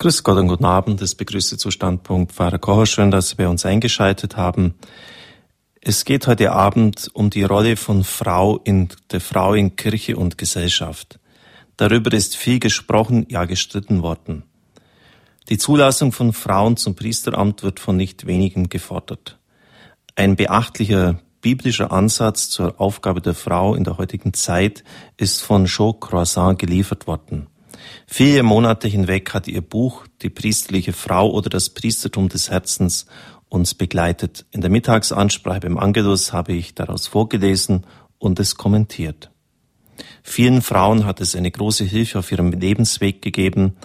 Grüß Gott und guten Abend. Das begrüße zu Standpunkt Pfarrer Kocher. Schön, dass Sie bei uns eingeschaltet haben. Es geht heute Abend um die Rolle von Frau in der Frau in Kirche und Gesellschaft. Darüber ist viel gesprochen, ja gestritten worden. Die Zulassung von Frauen zum Priesteramt wird von nicht wenigen gefordert. Ein beachtlicher biblischer Ansatz zur Aufgabe der Frau in der heutigen Zeit ist von Jean Croissant geliefert worden. Vier Monate hinweg hat ihr Buch Die priesterliche Frau oder das Priestertum des Herzens uns begleitet. In der Mittagsansprache beim Angelus habe ich daraus vorgelesen und es kommentiert. Vielen Frauen hat es eine große Hilfe auf ihrem Lebensweg gegeben.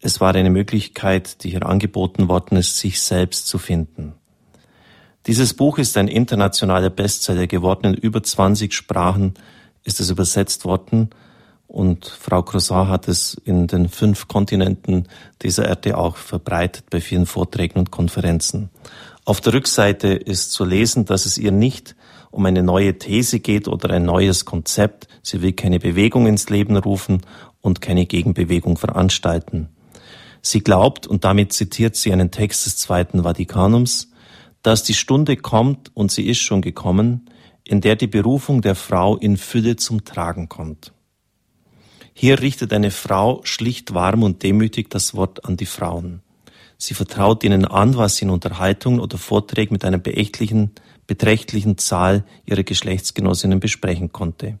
Es war eine Möglichkeit, die hier angeboten worden ist, sich selbst zu finden. Dieses Buch ist ein internationaler Bestseller geworden. In über 20 Sprachen ist es übersetzt worden und Frau Croissant hat es in den fünf Kontinenten dieser Erde auch verbreitet bei vielen Vorträgen und Konferenzen. Auf der Rückseite ist zu lesen, dass es ihr nicht um eine neue These geht oder ein neues Konzept. Sie will keine Bewegung ins Leben rufen und keine Gegenbewegung veranstalten. Sie glaubt, und damit zitiert sie einen Text des Zweiten Vatikanums, dass die Stunde kommt, und sie ist schon gekommen, in der die Berufung der Frau in Fülle zum Tragen kommt. Hier richtet eine Frau schlicht warm und demütig das Wort an die Frauen. Sie vertraut ihnen an, was sie in Unterhaltungen oder Vorträgen mit einer beachtlichen, beträchtlichen Zahl ihrer Geschlechtsgenossinnen besprechen konnte.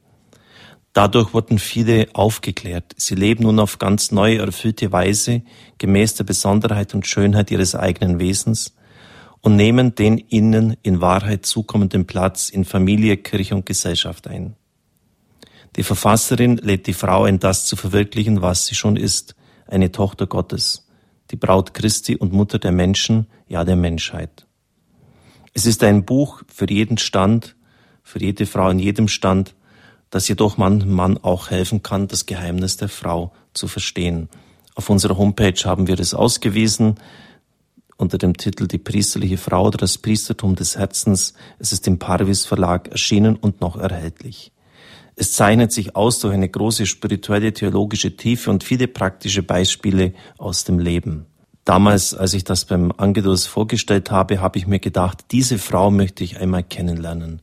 Dadurch wurden viele aufgeklärt. Sie leben nun auf ganz neue, erfüllte Weise, gemäß der Besonderheit und Schönheit ihres eigenen Wesens und nehmen den ihnen in Wahrheit zukommenden Platz in Familie, Kirche und Gesellschaft ein. Die Verfasserin lädt die Frau ein, das zu verwirklichen, was sie schon ist, eine Tochter Gottes, die Braut Christi und Mutter der Menschen, ja der Menschheit. Es ist ein Buch für jeden Stand, für jede Frau in jedem Stand, das jedoch manchem Mann auch helfen kann, das Geheimnis der Frau zu verstehen. Auf unserer Homepage haben wir es ausgewiesen unter dem Titel Die priesterliche Frau oder das Priestertum des Herzens. Es ist im Parvis Verlag erschienen und noch erhältlich. Es zeichnet sich aus durch eine große spirituelle, theologische Tiefe und viele praktische Beispiele aus dem Leben. Damals, als ich das beim Angelus vorgestellt habe, habe ich mir gedacht, diese Frau möchte ich einmal kennenlernen.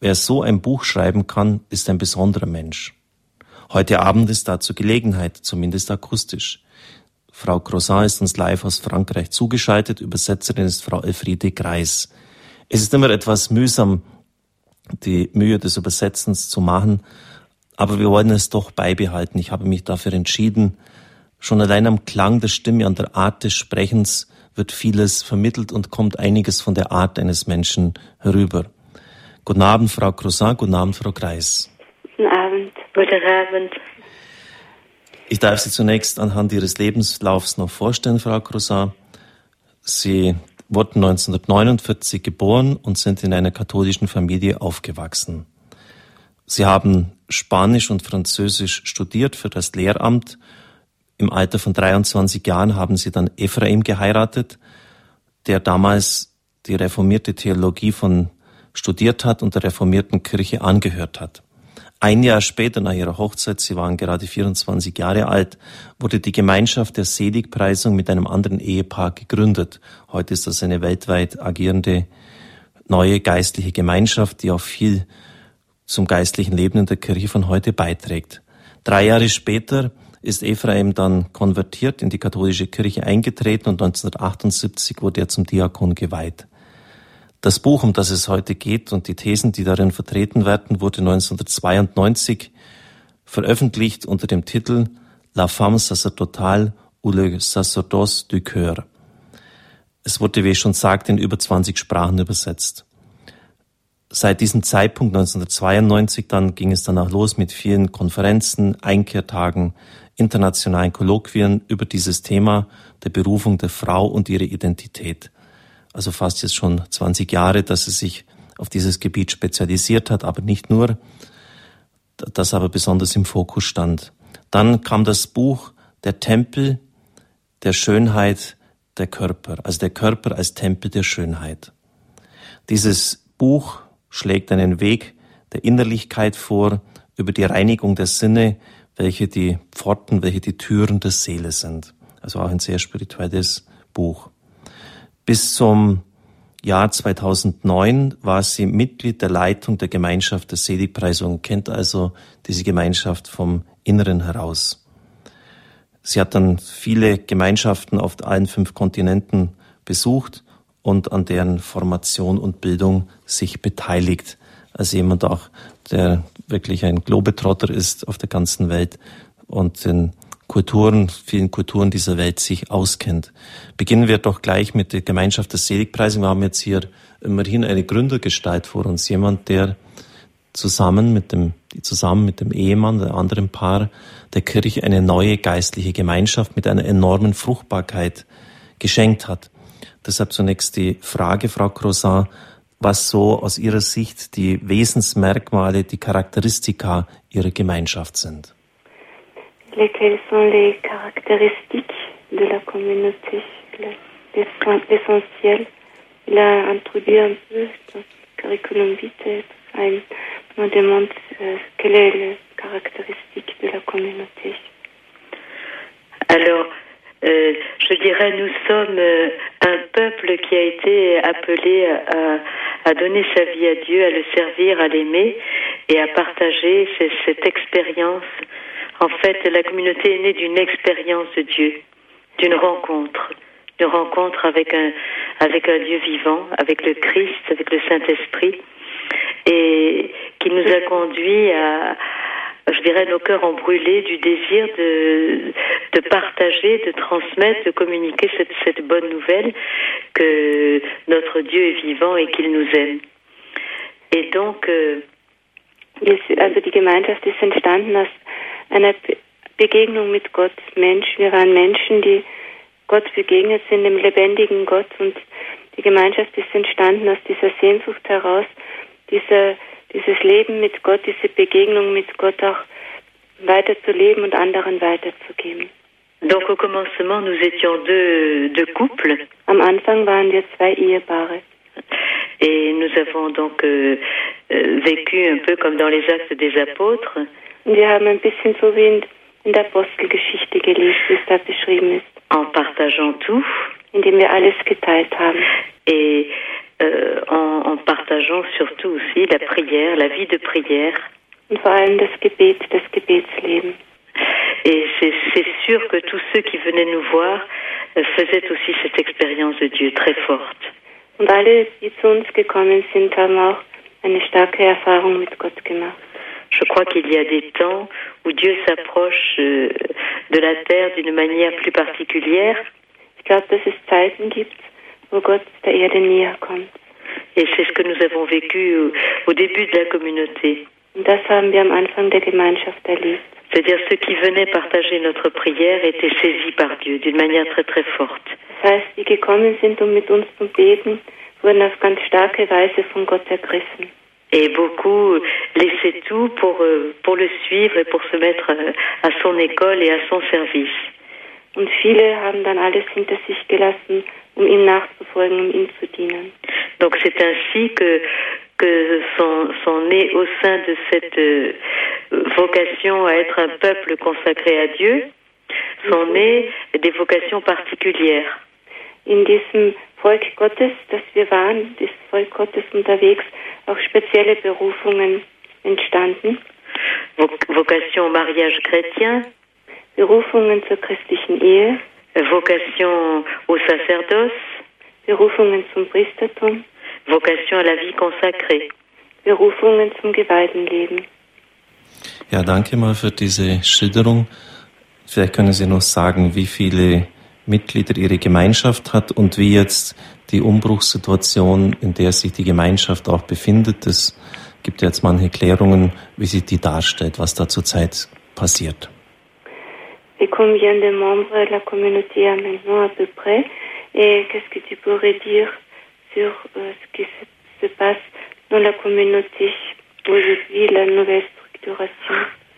Wer so ein Buch schreiben kann, ist ein besonderer Mensch. Heute Abend ist dazu Gelegenheit, zumindest akustisch. Frau Croissant ist uns live aus Frankreich zugeschaltet, Übersetzerin ist Frau Elfriede Greis. Es ist immer etwas mühsam, die Mühe des Übersetzens zu machen. Aber wir wollen es doch beibehalten. Ich habe mich dafür entschieden. Schon allein am Klang der Stimme, an der Art des Sprechens wird vieles vermittelt und kommt einiges von der Art eines Menschen herüber. Guten Abend, Frau Croissant. Guten Abend, Frau Kreis. Guten Abend, guten Abend. Ich darf Sie zunächst anhand Ihres Lebenslaufs noch vorstellen, Frau Croissant. Sie wurden 1949 geboren und sind in einer katholischen Familie aufgewachsen. Sie haben Spanisch und Französisch studiert für das Lehramt. Im Alter von 23 Jahren haben sie dann Ephraim geheiratet, der damals die reformierte Theologie von studiert hat und der reformierten Kirche angehört hat. Ein Jahr später nach ihrer Hochzeit, sie waren gerade 24 Jahre alt, wurde die Gemeinschaft der Seligpreisung mit einem anderen Ehepaar gegründet. Heute ist das eine weltweit agierende neue geistliche Gemeinschaft, die auch viel zum geistlichen Leben in der Kirche von heute beiträgt. Drei Jahre später ist Ephraim dann konvertiert in die katholische Kirche eingetreten und 1978 wurde er zum Diakon geweiht. Das Buch, um das es heute geht und die Thesen, die darin vertreten werden, wurde 1992 veröffentlicht unter dem Titel La femme sacerdotale ou le sacerdoce du cœur. Es wurde, wie ich schon sagte, in über 20 Sprachen übersetzt. Seit diesem Zeitpunkt 1992 dann ging es danach los mit vielen Konferenzen, Einkehrtagen, internationalen Kolloquien über dieses Thema der Berufung der Frau und ihre Identität also fast jetzt schon 20 Jahre, dass sie sich auf dieses Gebiet spezialisiert hat, aber nicht nur, das aber besonders im Fokus stand. Dann kam das Buch Der Tempel der Schönheit der Körper, also der Körper als Tempel der Schönheit. Dieses Buch schlägt einen Weg der Innerlichkeit vor, über die Reinigung der Sinne, welche die Pforten, welche die Türen der Seele sind. Also auch ein sehr spirituelles Buch. Bis zum Jahr 2009 war sie Mitglied der Leitung der Gemeinschaft der Seligpreisung, kennt also diese Gemeinschaft vom Inneren heraus. Sie hat dann viele Gemeinschaften auf allen fünf Kontinenten besucht und an deren Formation und Bildung sich beteiligt. Als jemand auch, der wirklich ein Globetrotter ist auf der ganzen Welt und den Kulturen, vielen Kulturen dieser Welt sich auskennt. Beginnen wir doch gleich mit der Gemeinschaft der Seligpreisung. Wir haben jetzt hier immerhin eine Gründergestalt vor uns. Jemand, der zusammen mit dem, zusammen mit dem Ehemann, der anderen Paar der Kirche eine neue geistliche Gemeinschaft mit einer enormen Fruchtbarkeit geschenkt hat. Deshalb zunächst die Frage, Frau Croissant, was so aus Ihrer Sicht die Wesensmerkmale, die Charakteristika Ihrer Gemeinschaft sind. Lesquelles sont les caractéristiques de la communauté, l'essentiel. Il a introduit un peu dans curriculum vitae. On demande euh, quelle est la caractéristique de la communauté. Alors, euh, je dirais, nous sommes euh, un peuple qui a été appelé à, donner sa vie à Dieu, à le servir, à l'aimer et à partager cette expérience. En fait, la communauté est née d'une expérience de Dieu, d'une rencontre, d'une rencontre avec un, avec un Dieu vivant, avec le Christ, avec le Saint-Esprit, et qui nous a conduit à, je dirais, nos cœurs ont brûlé du désir de, de partager, de transmettre, de communiquer cette, cette bonne nouvelle que notre Dieu est vivant et qu'il nous aime. Et donc, euh, also die Gemeinschaft ist entstanden aus einer Begegnung mit Gott, Menschen. Wir waren Menschen, die Gott begegnet sind, dem lebendigen Gott. Und die Gemeinschaft ist entstanden aus dieser Sehnsucht heraus, dieser dieses Leben mit Gott, diese Begegnung mit Gott auch weiterzuleben und anderen weiterzugeben. Donc au commencement, nous étions deux, deux couples. Am Anfang waren wir zwei Ehepaare. Et nous avons donc euh, euh, vécu un peu comme dans les actes des apôtres. Und wir haben ein bisschen so wie in, in der Apostelgeschichte gelebt, wie es da beschrieben ist. En partageant tout. Indem wir alles geteilt haben. Et euh, en, en, partageant surtout aussi la prière, la vie de prière. Und vor allem das Gebet, das Gebetsleben. Et c'est sûr que tous ceux qui venaient nous voir euh, faisaient aussi cette expérience de Dieu très forte. Und alle, die zu uns gekommen sind, haben auch eine starke Erfahrung mit Gott gemacht. Je crois qu'il y a des temps où Dieu s'approche euh, de la terre d'une manière plus particulière. Et c'est ce que nous avons vécu au, début de la communauté. C'est-à-dire ceux qui venaient partager notre prière étaient saisis par Dieu d'une manière très très forte. Das heißt, die gekommen sind, um mit uns zu beten, wurden auf ganz starke Weise von Gott ergriffen. Et beaucoup laissaient tout pour, euh, pour le suivre et pour se mettre euh, à son école et à son service. Und viele haben dann alles hinter sich gelassen, um ihm nachzufolgen, um ihm zu dienen. Donc c'est ainsi que que sont, sont nés au sein de cette euh, vocation à être un peuple consacré à Dieu, sont nées des vocations particulières. In diesem Volk Gottes, das wir waren, das Volk Gottes unterwegs, auch spezielle Berufungen entstanden. Vocation au mariage chrétien. Berufungen zur christlichen Ehe. Vocation au sacerdoce. Berufungen zum Priestertum. Vocation à la vie consacrée. Berufungen zum geweihten Leben. Ja, danke mal für diese Schilderung. Vielleicht können Sie noch sagen, wie viele Mitglieder Ihre Gemeinschaft hat und wie jetzt die Umbruchssituation, in der sich die Gemeinschaft auch befindet. Es gibt jetzt manche Klärungen, wie sich die darstellt, was da zurzeit passiert. Et combien de membres la communauté a maintenant à peu près Et qu'est-ce que tu pourrais dire sur euh, ce qui se, se, passe dans la communauté aujourd'hui, la nouvelle structuration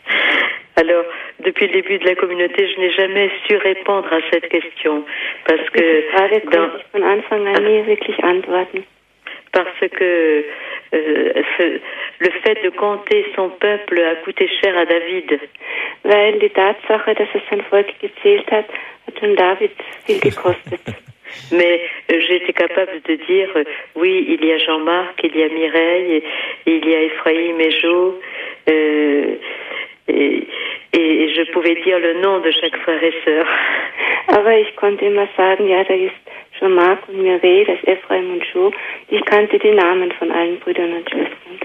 Alors, depuis le début de la communauté, je n'ai jamais su répondre à cette question parce que dans. Parce que euh, ce- le fait de compter son peuple a coûté cher à David. Weil die Tatsache, dass er sein Volk gezählt hat, hat David viel gekostet. Mais euh, j'ai été capable de dire, euh, oui, il y a Jean-Marc, il y a Mireille, il y a Ephraïm et Jo, euh, et, et je pouvais dire le nom de chaque frère et sœur. Aber ich konnte immer sagen, ja, da ist schon Mark und Mireille, das ist Ephraim und Jo. Ich kannte die Namen von allen Brüdern und Schwestern.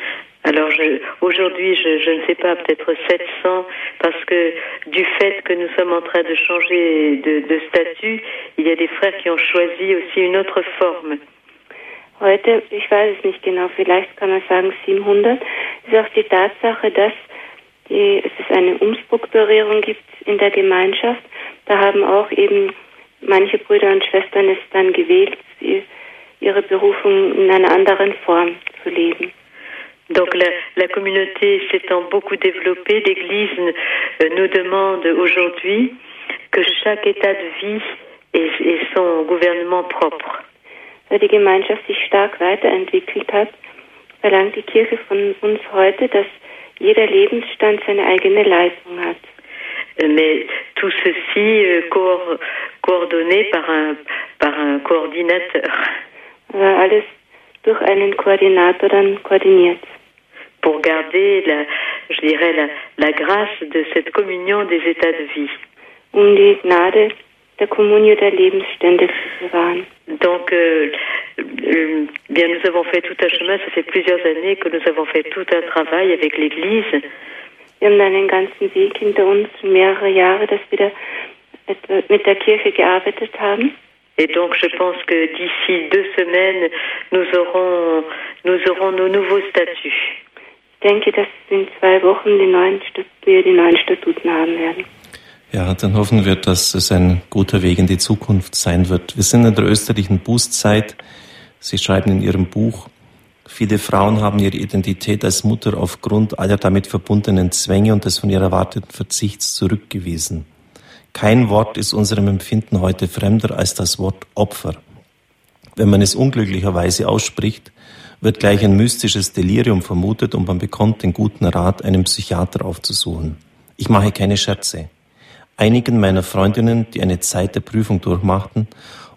Alors aujourd'hui, je, je ne sais pas, peut-être 700, parce que du fait que nous sommes en train de changer de, de statut, il y a des frères qui ont choisi aussi une autre forme. Heute, ich weiß es nicht genau, vielleicht kann man sagen 700, ist auch die Tatsache, dass die, es ist eine Umstrukturierung gibt in der Gemeinschaft. Da haben auch eben manche Brüder und Schwestern es dann gewählt, ihre Berufung in einer anderen Form zu leben. Donc la, la communauté s'étant beaucoup développée, l'Église euh, nous demande aujourd'hui que chaque état de vie ait, ait son gouvernement propre. Da die Gemeinschaft sich stark weiterentwickelt hat, verlangt die Kirche von uns heute, dass jeder Lebensstand seine eigene Leitung hat. Mais tout ceci euh, coor- coordonné par un, par un coordinateur Aber alles durch einen Koordinator dann koordiniert. pour garder, la, je dirais, la, la grâce de cette communion des états de vie. um die Gnade der Kommunio der Lebensstände zu bewahren. Donc, euh, euh, bien, nous avons fait tout un chemin. Ça fait plusieurs années que nous avons fait tout un travail avec l'Église. Wir haben dann einen ganzen Weg hinter uns, mehrere Jahre, dass wir da mit der Kirche gearbeitet haben. Et donc, je pense que d'ici deux semaines, nous aurons, nous aurons nos nouveaux statuts. Ich denke, dass in zwei Wochen die neuen wir die neuen Statuten haben werden. Ja, dann hoffen wir, dass es ein guter Weg in die Zukunft sein wird. Wir sind in der österlichen Bußzeit. Sie schreiben in Ihrem Buch, viele Frauen haben ihre Identität als Mutter aufgrund aller damit verbundenen Zwänge und des von ihr erwarteten Verzichts zurückgewiesen. Kein Wort ist unserem Empfinden heute fremder als das Wort Opfer. Wenn man es unglücklicherweise ausspricht, wird gleich ein mystisches Delirium vermutet und man bekommt den guten Rat, einen Psychiater aufzusuchen. Ich mache keine Scherze. Einigen meiner Freundinnen, die eine Zeit der Prüfung durchmachten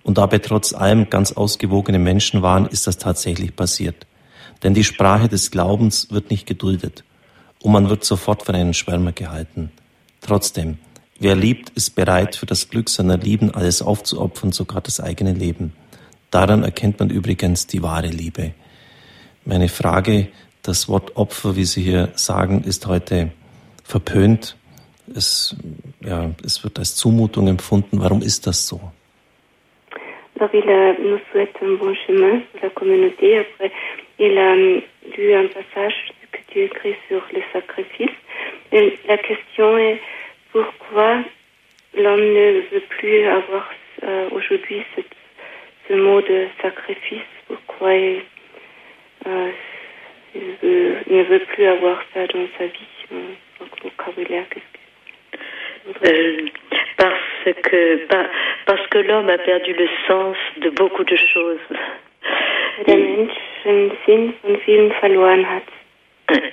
und dabei trotz allem ganz ausgewogene Menschen waren, ist das tatsächlich passiert. Denn die Sprache des Glaubens wird nicht geduldet und man wird sofort für einen Schwärmer gehalten. Trotzdem, wer liebt, ist bereit, für das Glück seiner Lieben alles aufzuopfern, sogar das eigene Leben. Daran erkennt man übrigens die wahre Liebe. Meine Frage, das Wort Opfer, wie Sie hier sagen, ist heute verpönt. Es, ja, es wird als Zumutung empfunden. Warum ist das so? Il a, nous souhaite un bon chemin pour la communauté. Après, il a hum, lu un passage que tu écris sur le sacrifice. Et la question est pourquoi l'homme ne veut plus avoir euh, aujourd'hui ce, ce mot de sacrifice? Pourquoi il, euh, il veut- ne veut plus avoir ça dans sa vie euh, vocabulaire? Qu'est-ce que- Euh, parce que pa- parce que l'homme a perdu le sens de beaucoup de choses.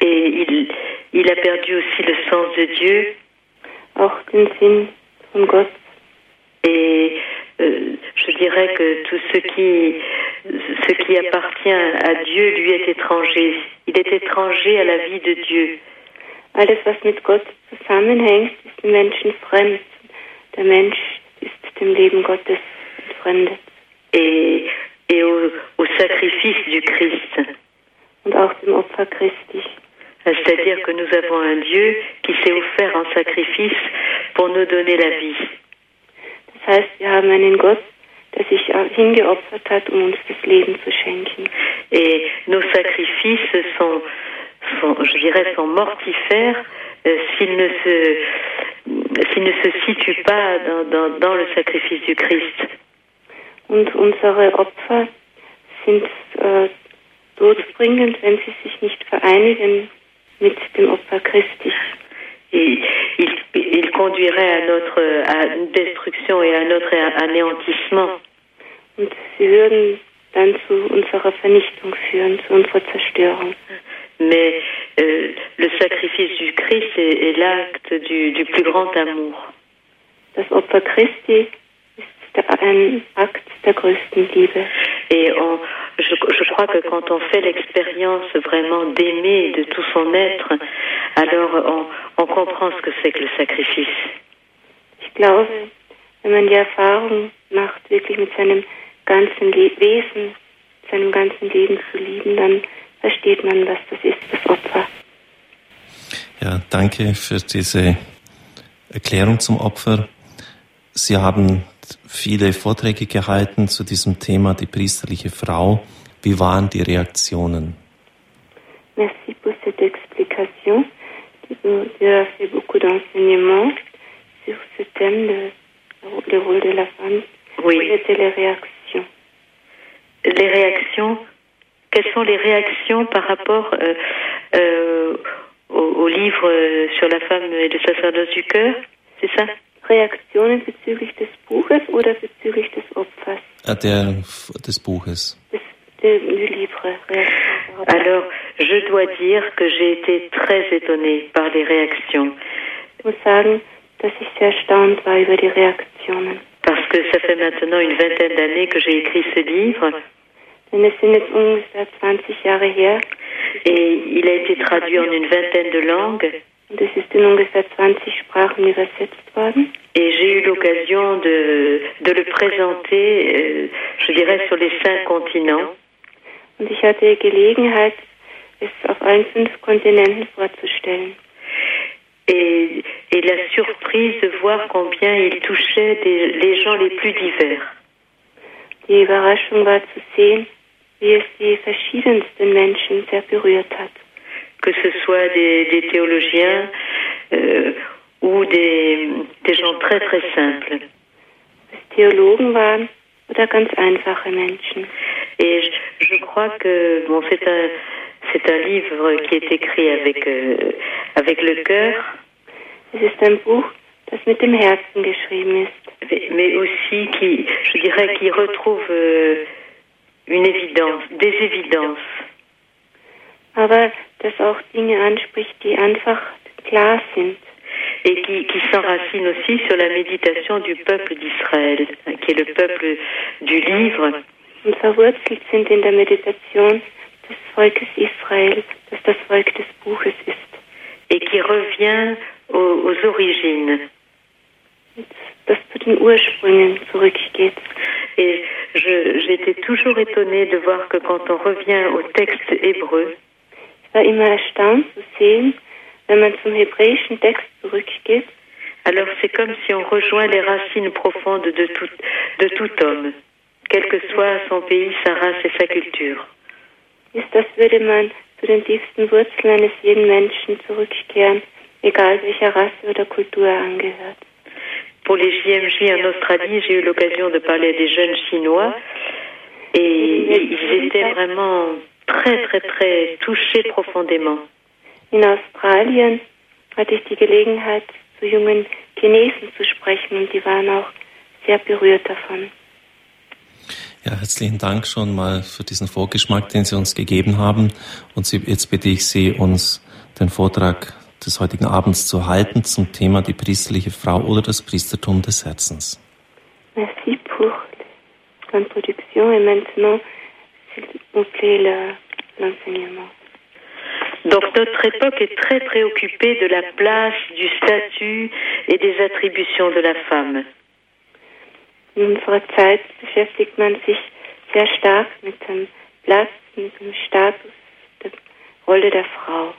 Et il, il a perdu aussi le sens de Dieu. Auch den Sinn von Gott. Et euh, je dirais que tout ce qui, ce qui appartient à Dieu lui est étranger. Il est étranger à la vie de Dieu. Alles, was mit Gott zusammenhängt, ist dem Menschen fremd. Der Mensch ist dem Leben Gottes entfremdet. Et, et au, au sacrifice du Christ. Und auch dem Opfer Christi. C'est-à-dire que nous avons un Dieu qui s'est offert en sacrifice pour nous donner la vie. Das heißt, wir haben einen Gott, der sich hingeopfert hat, um uns das Leben zu schenken. Et nos sacrifices sont, sont je dirais, sont mortifères euh, s'ils ne se, s'ils ne se situent pas dans, dans, dans le sacrifice du Christ. Und unsere Opfer sind äh, todbringend, wenn sie sich nicht vereinigen mit dem Opfer Christi. Et il, il conduirait à notre à une destruction et à notre anéantissement. Und sie würden dann zu unserer Vernichtung führen, zu unserer Zerstörung. Mais euh, le sacrifice du Christ est, est l'acte du, du plus grand amour. Das Opfer Christi ist ein Akt der größten Liebe. Et on, je, je crois que quand on fait l'expérience vraiment d'aimer de tout son être, alors on, on comprend ce que c'est que le sacrifice. Ich glaube, wenn man die Erfahrung macht, wirklich mit seinem ganzen Le Wesen, seinem ganzen Leben zu lieben, dann versteht man, was das ist, das Opfer. Ja, danke für diese Erklärung zum Opfer. Sie haben viele Vorträge gehalten zu diesem Thema, die priesterliche Frau. Wie waren die Reaktionen? Merci pour cette explication. Tu as fait beaucoup d'enseignements sur ce thème, de, le rôle de la femme. Oui. Quelles étaient les réactions Les réactions, quelles sont les réactions par rapport euh, euh, au, au livre euh, sur la femme et le sacerdoce du cœur? C'est ça? Reaktionen bezüglich des Buches oder bezüglich des Opfers? Äh, Der, des Buches. Des, du Livre. Par Alors, je dois dire que j'ai été très étonnée par les réactions. Ich muss sagen, dass ich sehr erstaunt war über die Reaktionen. Parce que ça fait maintenant une vingtaine d'années que j'ai écrit ce livre Denn es sind jetzt ungefähr 20 Jahre her et il a été traduit en une vingtaine de langues ist in ungefähr 20 Sprachen übersetzt worden. et j'ai eu l'occasion de, de le présenter, euh, je dirais, sur les cinq continents. Und ich hatte Gelegenheit, es auf allen fünf Kontinenten vorzustellen. Et, et la surprise de voir combien il touchait des- les gens les plus divers. Die Überraschung war zu sehen, wie es die verschiedensten Menschen sehr berührt hat. que ce soit des, des théologiens euh, ou des, des gens très très simples. Es Theologen waren oder ganz einfache Menschen. Et je, je crois que bon, c'est un c'est un livre qui est écrit avec euh, avec le cœur, Es ist ein Buch, das mit dem Herzen geschrieben ist, mais- mais aussi qui je dirais qui retrouve euh, une évidence, des évidences. aber das auch Dinge anspricht, die einfach klar sind. et qui, qui s'enracine aussi sur la méditation du peuple d'Israël, qui est le peuple du livre, und verwurzelt sind in der Meditation des Volkes Israel, das das Volk des Buches ist. et qui revient aux, aux origines. Das zu den Ursprüngen zurückgeht. Et j'étais toujours étonnée de voir que quand on revient au texte hébreu, Ich war immer erstaunt zu sehen, wenn man zum hebräischen Text zurückgeht, alors c'est comme si on rejoint les racines profondes de tout, de tout homme, quel que soit son pays, sa race et sa culture. ist, als würde man zu den tiefsten Wurzeln eines jeden Menschen zurückkehren, egal welcher Rasse oder Kultur er angehört. Pour les JMJ en Australie, j'ai eu l'occasion de parler à des jeunes Chinois et ils étaient vraiment très très très touchés profondément. In Australien hatte ich die Gelegenheit, zu jungen Chinesen zu sprechen und die waren auch sehr berührt davon. Ja, herzlichen Dank schon mal für diesen Vorgeschmack, den Sie uns gegeben haben. Und Sie, jetzt bitte ich Sie, uns den Vortrag des heutigen Abends zu halten zum Thema die priesterliche Frau oder das Priestertum des Herzens. Merci pour l'introduction et maintenant, s'il vous plaît, le- l'enseignement. Donc notre époque est très préoccupée de la place, du statut et des attributions de la femme. In unserer Zeit beschäftigt man sich sehr stark mit dem Platz, mit dem Status, der Rolle der Frau.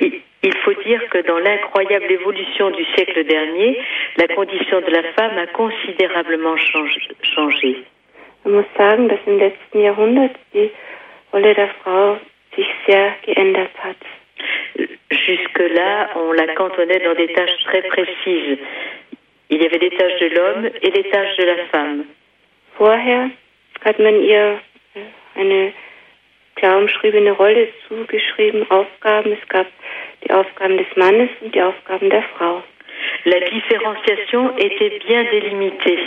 Il faut dire que dans l'incroyable évolution du siècle dernier, la condition de la femme a considérablement changé. Man muss sagen, dass im letzten Jahrhundert die Rolle der Frau sich sehr geändert hat. Jusque-là, on la cantonnait dans des tâches très précises. Il y avait les tâches de l'homme et les tâches de la femme. Vorher hat man ihr äh, eine klar umschriebene Rolle zugeschrieben, Aufgaben. Es gab die Aufgaben des Mannes und die Aufgaben der Frau. La différenciation était bien délimitée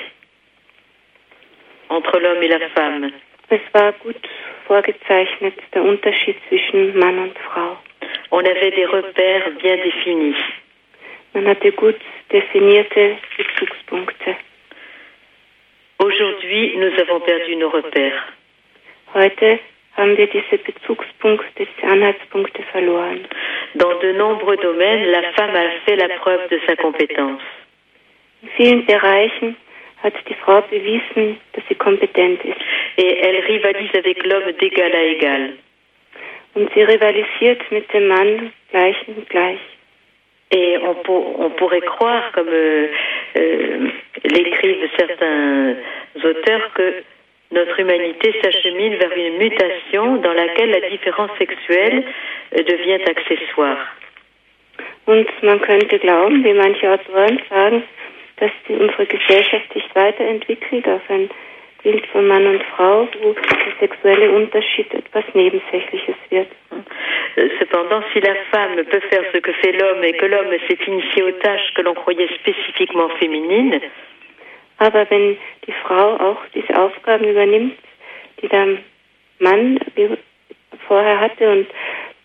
entre l'homme et la femme. Es war gut vorgezeichnet, der Unterschied zwischen Mann und Frau. On avait des repères bien définis. Man hatte gut definierte Bezugspunkte. Aujourd'hui, nous avons perdu nos repères. Heute haben wir diese Bezugspunkte, diese Anhaltspunkte verloren. Dans de nombreux domaines, la femme a fait la preuve de sa compétence. In vielen Bereichen hat die Frau bewiesen, dass sie kompetent ist. Et elle rivalise avec l'homme d'égal à égal. Und sie rivalisiert mit dem Mann gleich und gleich. Et on, pour- on pourrait croire, comme euh, euh, l'écrivent certains auteurs, que notre humanité s'achemine vers une mutation dans laquelle la différence sexuelle devient accessoire. Und man könnte glauben, wie manche Autoren sagen, dass die, unsere Gesellschaft sich weiterentwickelt auf ein Bild von Mann und Frau, wo der sexuelle Unterschied etwas Nebensächliches wird. Cependant, si la femme peut faire ce que fait l'homme et que l'homme s'est initié aux tâches que l'on croyait spécifiquement féminines, Aber wenn die Frau auch diese Aufgaben übernimmt, die der Mann vorher hatte und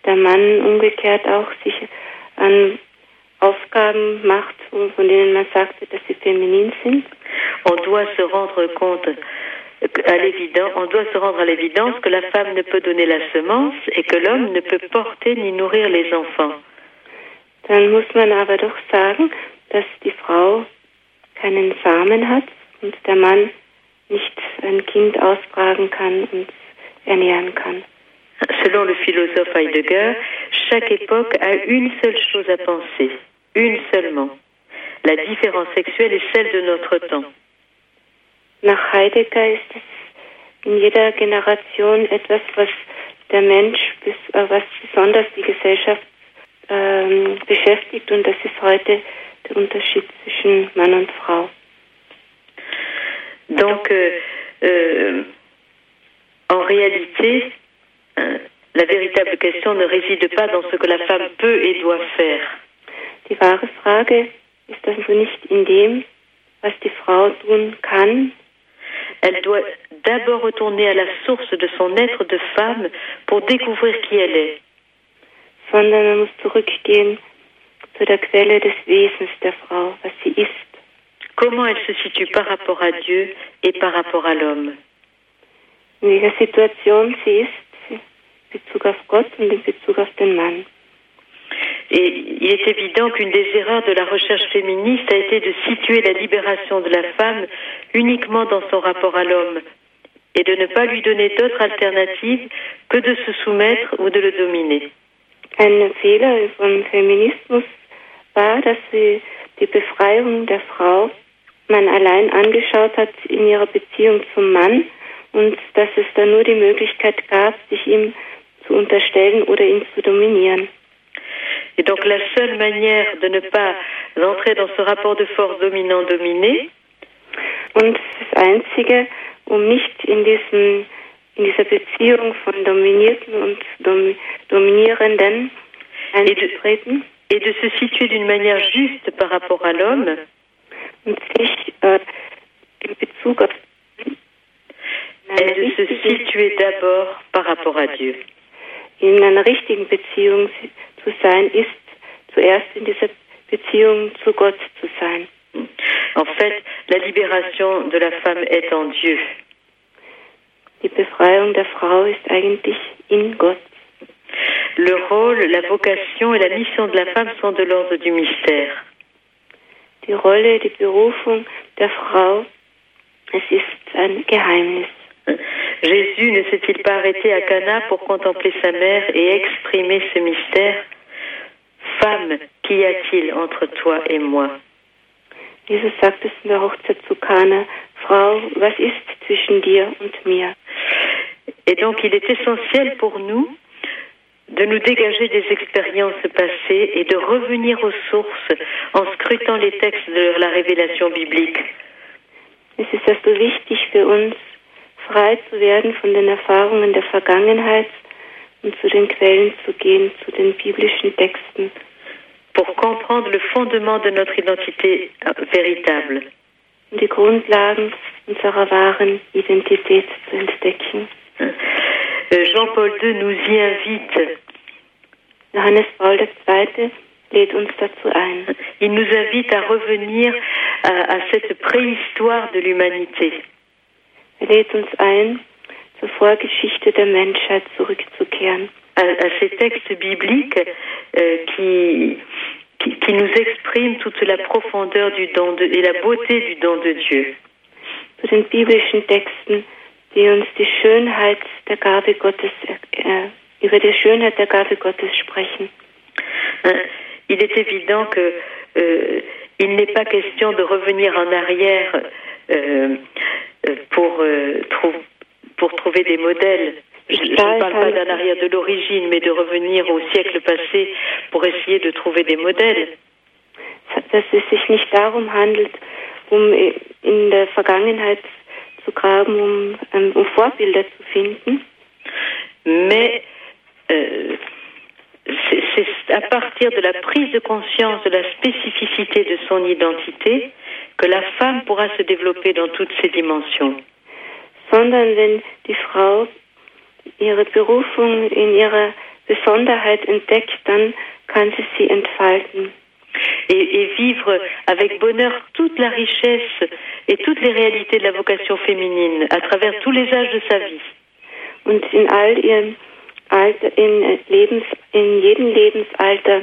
der Mann umgekehrt auch sich an Aufgaben macht, von denen man sagte, dass sie feminin sind, on doit se rendre compte à l'évidence, on doit se rendre à l'évidence que la femme ne peut donner la semence et que l'homme ne peut porter ni nourrir les enfants. dann muss man aber doch sagen, dass die Frau keinen Samen hat und der Mann nicht ein Kind austragen kann und ernähren kann. Selon le philosophe Heidegger, chaque époque a une seule chose à penser, une seulement. La différence sexuelle est celle de notre temps. Nach Heidegger ist es in jeder Generation etwas, was der Mensch, äh, was besonders die Gesellschaft ähm, beschäftigt und das ist heute Unterschied zwischen Mann und Frau. Donc, euh, euh, en réalité, euh, la véritable question ne réside pas dans ce que la femme peut et doit faire. Die wahre Frage ist also nicht in dem, was die Frau tun kann, Elle doit d'abord retourner à la source de son être de femme pour découvrir qui elle est. sondern man muss zurückgehen zu der Quelle des Wesens der Frau, was sie ist, Comment elle se situe par rapport à Dieu et par rapport à l'homme? in welcher Situation sie ist, in Bezug auf Gott und in Bezug auf den Mann. Et il est évident qu'une des erreurs de la recherche féministe a été de situer la libération de la femme uniquement dans son rapport à l'homme et de ne pas lui donner d'autre alternative que de se soumettre ou de le dominer. Ein Fehler vom Feminismus war, dass sie die Befreiung der Frau man allein angeschaut hat in ihrer Beziehung zum Mann und dass es da nur die Möglichkeit gab, sich ihm zu unterstellen oder ihn zu dominieren. Et donc la seule manière de ne pas entrer dans ce rapport de force dominant-dominé, Und das Einzige, um nicht in diesem in dieser Beziehung von Dominierten und Dom Dominierenden einzutreten est de se situer d'une manière juste par rapport à l'homme einer, de se situer d'abord par rapport à Dieu. in einer richtigen Beziehung zu sein, ist zuerst in dieser Beziehung zu Gott zu sein. En fait, la libération de la femme est en Dieu. Die Befreiung der Frau ist eigentlich in Gott. Le rôle, la vocation et la mission de la femme sont de l'ordre du mystère. Die Rolle, die Berufung der Frau, es ist ein Geheimnis. Jésus ne s'est-il pas arrêté à Cana pour contempler sa mère et exprimer ce mystère? Femme, qu'y a-t-il entre toi et moi? Jesus sagt es in der Hochzeit zu Kana, Frau, was ist zwischen dir und mir? Et donc il est essentiel pour nous de nous dégager des expériences passées et de revenir aux sources en scrutant les textes de la révélation biblique. Es ist also wichtig für uns, frei zu werden von den Erfahrungen der Vergangenheit und zu den Quellen zu gehen, zu den biblischen Texten, pour comprendre le fondement de notre identité euh, véritable. die Grundlagen unserer wahren Identität zu entdecken. Euh, Jean-Paul II nous y invite. Johannes Paul II lädt uns dazu ein. Il nous invite à revenir à, à cette préhistoire de l'humanité. Er lädt uns ein, zur Vorgeschichte der Menschheit zurückzukehren. à, à ces textes bibliques euh, qui, qui, qui nous expriment toute la profondeur du don de, et la beauté du don de Dieu. Zu den biblischen Texten, die uns die Schönheit der Gabe Gottes, äh, über die Schönheit der Gabe Gottes sprechen. Hein, Il est évident que euh, il n'est pas question de revenir en arrière euh, euh, pour, euh, trou- pour trouver des modèles. Je ne parle pas d'un arrière de l'origine, mais de revenir au siècle passé pour essayer de trouver des modèles. Dass es sich nicht darum handelt, um in der Vergangenheit zu graben, um, ähm, um Vorbilder zu finden, mais euh, c'est c'est à partir de la prise de conscience de la spécificité de son identité que la femme pourra se développer dans toutes ses dimensions. sondern wenn die Frau ihre Berufung in ihrer Besonderheit entdeckt, dann kann sie sie entfalten Et, et vivre avec bonheur toute la richesse et toutes les réalités de la vocation féminine à travers tous les âges de sa vie. und in all ihrem Alter, in Lebens, in jedem Lebensalter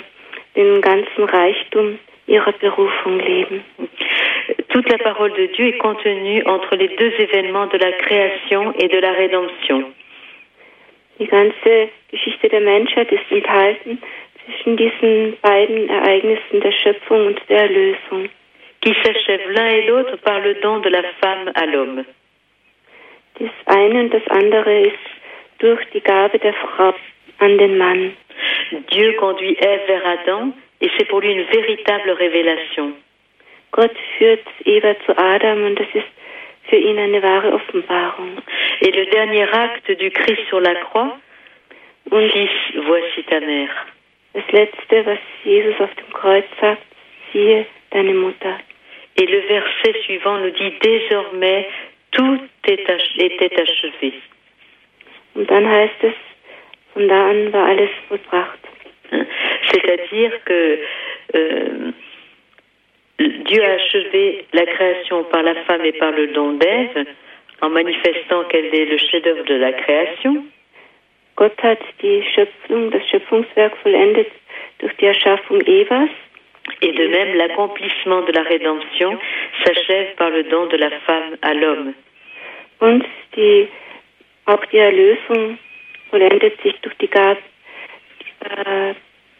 den ganzen Reichtum ihrer Berufung leben. Toute la parole de Dieu est contenue entre les deux événements de la création et de la rédemption. Die ganze Geschichte der Menschheit ist enthalten zwischen diesen beiden Ereignissen der Schöpfung und der Erlösung. qui s'achèvent l'un et l'autre par le don de la femme à l'homme. Das eine und das andere ist durch die Gabe der Frau an den Mann. Dieu conduit Ève vers Adam et c'est pour lui une véritable révélation. Gott führt Eva zu Adam und das ist für ihn eine wahre Offenbarung. Et le dernier acte du Christ sur la croix, Fils, voici ta mère. Das letzte, was Jesus auf dem Kreuz sagt, siehe deine Mutter. Et le verset suivant nous dit désormais tout est était achevé. Und dann heißt es, von da an war alles vollbracht. Hein? C'est-à-dire que euh, Dieu a achevé la création par la femme et par le don d'Ève en manifestant qu'elle est le chef-d'œuvre de la création. Gott hat die Schöpfung, das Schöpfungswerk vollendet durch die Erschaffung Evas Et de même, l'accomplissement de la rédemption s'achève par le don de la femme à l'homme. und die, auch die Erlösung vollendet sich durch die Gabe äh,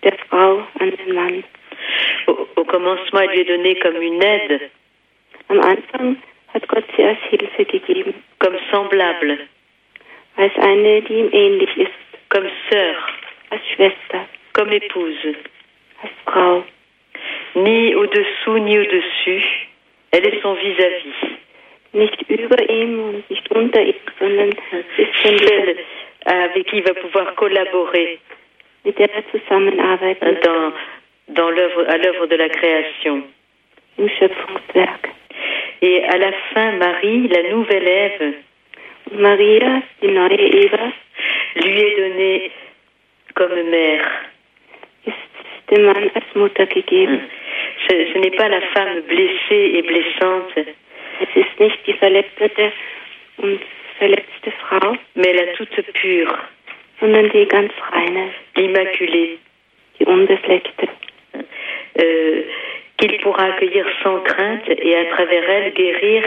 der Frau an den Mann. Au, au commencement, elle lui est donnée comme une aide, Am Anfang hat Gott sie als Hilfe gegeben, comme semblable, als eine, die ihm ähnlich ist, comme sœur, als Schwester, comme épouse. als Frau. Ni au-dessous ni au-dessus, elle est son vis-à-vis. Nicht über ihm und nicht unter ihm, sondern ist von Celle avec qui il va pouvoir collaborer mit der er zusammenarbeiten dans, dans l'œuvre, à l'œuvre de la création. im Schöpfungswerk. Et à la fin, Marie, la nouvelle Ève, Maria, die neue Eva, lui est donnée comme mère. ist dem Mann als Mutter gegeben. Ce, ce n'est pas la femme blessée et blessante, Es ist nicht die verletzte und verletzte Frau, mais la toute pure, sondern die ganz reine, l'immaculée, die unbefleckte, euh, qu'il pourra accueillir sans crainte et à travers elle guérir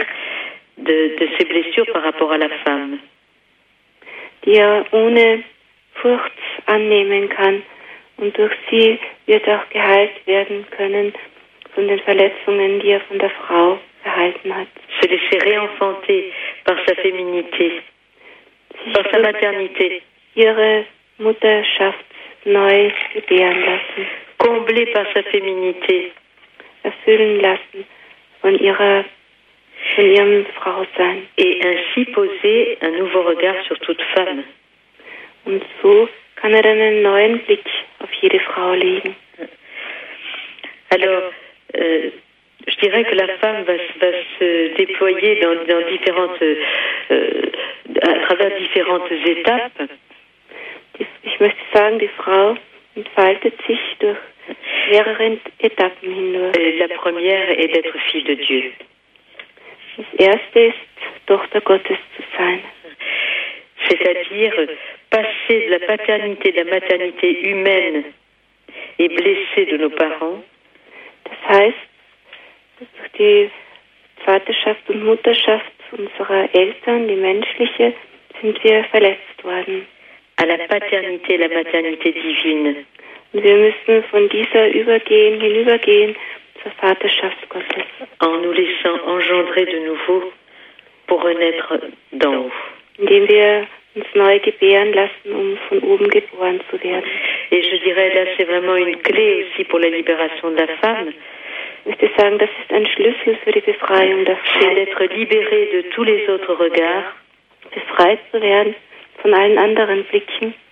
de, de ses blessures par rapport à la femme. die er ohne Furcht annehmen kann. Und durch sie wird auch geheilt werden können von den Verletzungen, die er von der Frau erhalten hat. Se laisser réenfanter par sa féminité, par sa maternité, Ihre Mutterschaft neu gebären lassen, comblée par sa féminité, erfüllen lassen von ihrer. Et ainsi poser un nouveau regard sur toute femme. Und so kann er dann einen neuen Blick auf jede Frau legen. Alors, euh, je dirais que la femme va, va se déployer dans, dans différentes, euh, à travers différentes étapes. Ich möchte sagen, die Frau entfaltet sich durch mehrere Etappen hindurch. Euh, La première est d'être fille de Dieu. Das erste ist, Tochter Gottes zu sein. C'est-à-dire passer de la paternité, de la maternité humaine et blessée de nos parents Das heißt, durch die Vaterschaft und Mutterschaft unserer Eltern, die menschliche, sind wir verletzt worden. à la paternité, la maternité divine. Und wir müssen von dieser übergehen, hinübergehen. En nous laissant engendrer de nouveau pour renaître d'en haut. um. Et je dirais là, c'est vraiment une clé aussi pour la libération de la femme, c'est d'être libéré de tous les autres regards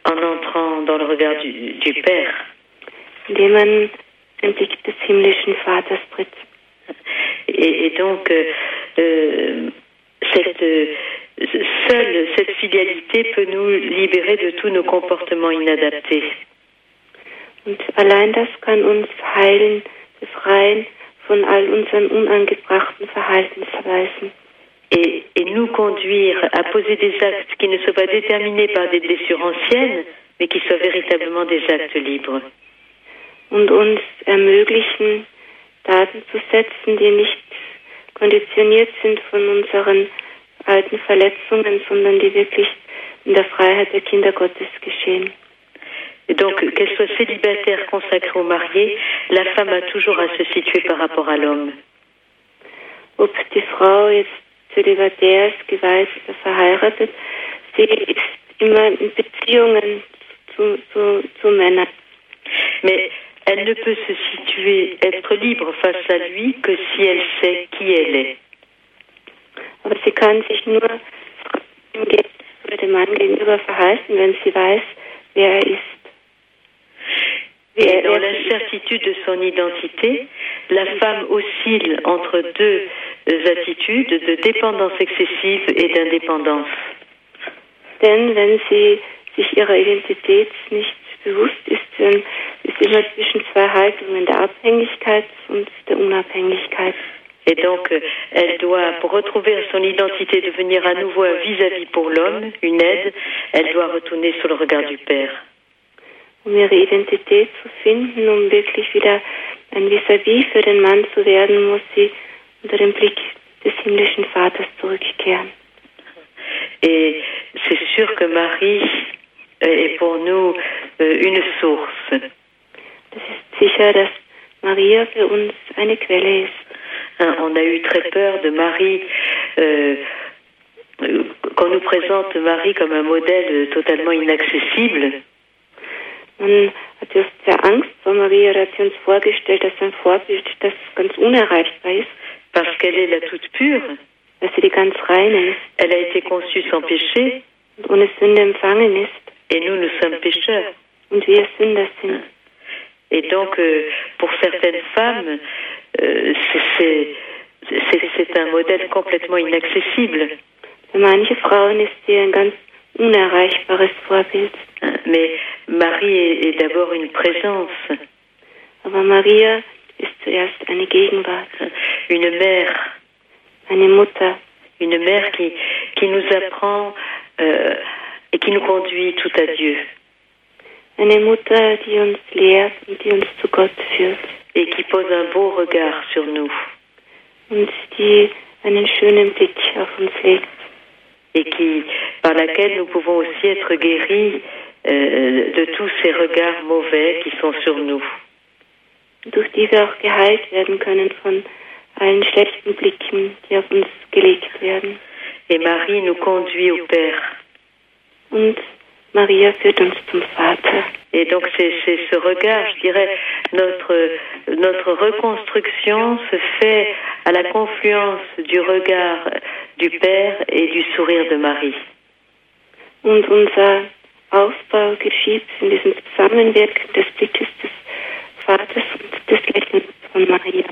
en entrant dans le regard du, du Père. Den Blick des himmlischen Vaters tritt. Et, et donc, euh, euh, cette, euh, seule cette fidélité peut nous libérer de tous nos comportements inadaptés. Und allein das kann uns heilen, befreien von all unseren unangebrachten Verhaltensweisen. et, et nous conduire à poser des actes qui ne soient pas déterminés par des blessures anciennes, mais qui soient véritablement des actes libres. Und uns ermöglichen, Daten zu setzen, die nicht konditioniert sind von unseren alten Verletzungen, sondern die wirklich in der Freiheit der Kinder Gottes geschehen. Et donc, qu'elle soit célibataire, consacrée ou mariée, la femme a toujours à se situer par rapport à l'homme. Ob die Frau jetzt zölibatär ist, geweiht oder verheiratet, sie ist immer in Beziehungen zu, zu, zu Männern. Mais elle ne peut se situer, être libre face à lui que si elle sait qui elle est. Aber sie kann sich nur dem Ge- oder dem Mann gegenüber verhalten, wenn sie weiß, wer er ist. Et er, dans wer l'incertitude de son identité, la femme oscille entre deux euh, attitudes de dépendance excessive et d'indépendance. Denn wenn sie sich ihrer Identität nicht bewusst ist, ist immer zwischen zwei Haltungen, der Abhängigkeit und der Unabhängigkeit. Et donc, elle doit, pour retrouver son identité, devenir à nouveau un vis-à-vis pour l'homme, une aide, elle doit retourner sur le regard du Père. Um ihre Identität zu finden, um wirklich wieder ein Vis-à-vis für den Mann zu werden, muss sie unter den Blick des himmlischen Vaters zurückkehren. Et c'est sûr que Marie est pour nous euh, une source. Hein, on a eu très peur de Marie. euh, euh, qu'on nous présente Marie comme un modèle euh, totalement inaccessible, Man hat oft sehr Angst vor Maria, hat sie uns vorgestellt als ein Vorbild, das ganz unerreichbar ist, parce qu'elle est la toute pure. dass sie die ganz reine ist Elle a été conçue sans péché, und ohne Sünde empfangen ist et nous, nous sommes pécheurs. Et donc, euh, pour certaines femmes, euh, c'est- un modèle complètement inaccessible. Mais Marie est, est d'abord une présence, Aber Maria ist zuerst eine Gegenwart, une mère, eine Mutter, une mère qui, qui nous apprend euh, et qui nous conduit tout à Dieu et qui pose un beau regard sur nous et qui, par laquelle nous pouvons aussi être guéris euh, de tous ces regards mauvais qui sont sur nous. durch die wir auch geheilt werden können von allen schlechten Blicken, die auf uns gelegt werden. Et Marie nous conduit au Père. Und Maria führt uns zum Vater. Et donc c'est ce regard, je dirais, notre notre reconstruction se fait à la confluence du regard du Père et du sourire de Marie. Und unser Aufbau geschieht in diesem Zusammenwirken des Blickes des Vaters und des Lächelns von Maria.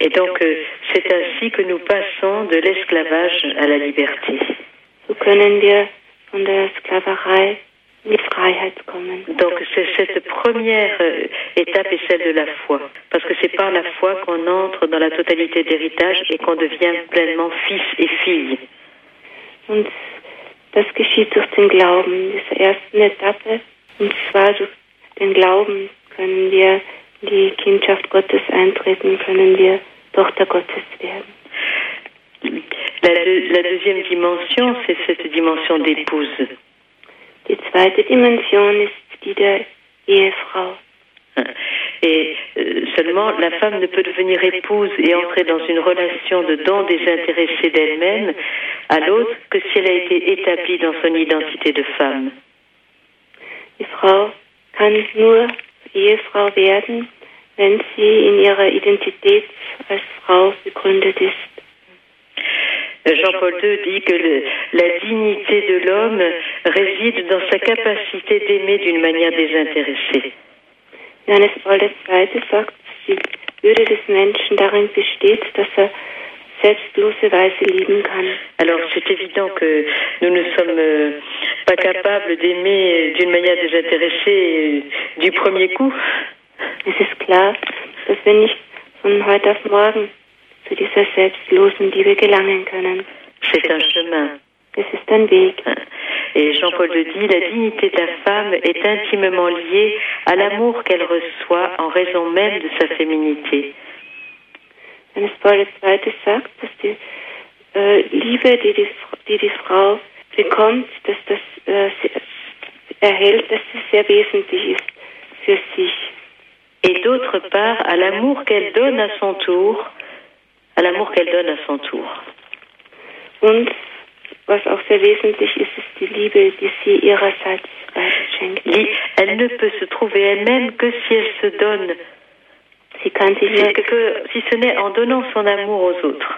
Et donc, euh, c'est ainsi que nous passons de l'esclavage à la liberté. So können wir von der Sklaverei in die Freiheit kommen. Donc, c'est cette première euh, étape est celle de la foi. Parce que c'est par la foi qu'on entre dans la totalité d'héritage et qu'on devient pleinement fils et fille. Und das geschieht durch den Glauben, diese ersten Etappe. Und zwar durch den Glauben können wir in die Kindschaft Gottes eintreten, können wir Tochter Gottes werden. La, la deuxième dimension, c'est cette dimension d'épouse. Die zweite Dimension ist die der Ehefrau. Et euh, seulement la femme ne peut devenir épouse et entrer dans une relation de don désintéressée d'elle-même à l'autre que si elle a été établie dans son identité de femme. Die Frau kann nur Ehefrau werden, wenn sie in ihrer Identität als Frau begründet ist. Jean-Paul II dit que le- la dignité de l'homme réside dans sa capacité d'aimer d'une manière désintéressée. Johannes Paul II. sagt, die Würde des Menschen darin besteht, dass er selbstlose Weise lieben kann. Alors c'est évident que nous ne sommes euh, pas capables d'aimer d'une manière désintéressée euh, du premier coup. Es ist klar, dass wir nicht von heute auf morgen zu dieser selbstlosen Liebe gelangen können. C'est un chemin. Es ist ein Weg. Et Jean-Paul II dit, la dignité de la femme est intimement liée à l'amour qu'elle reçoit en raison même de sa féminité. Johannes Paul II. sagt, dass die äh, Liebe, die die, die die Frau bekommt, dass das äh, erhält, dass sie sehr wesentlich ist für sich. Et d'autre part, à l'amour qu'elle donne à son tour, à l'amour qu'elle donne à son tour. Und was auch sehr wesentlich ist, ist die Liebe, die sie ihrerseits weiterschenkt. Li- Elle ne peut se trouver elle-même que si elle se donne, Sie kann sich si, que- si ce n'est en donnant son amour aux autres.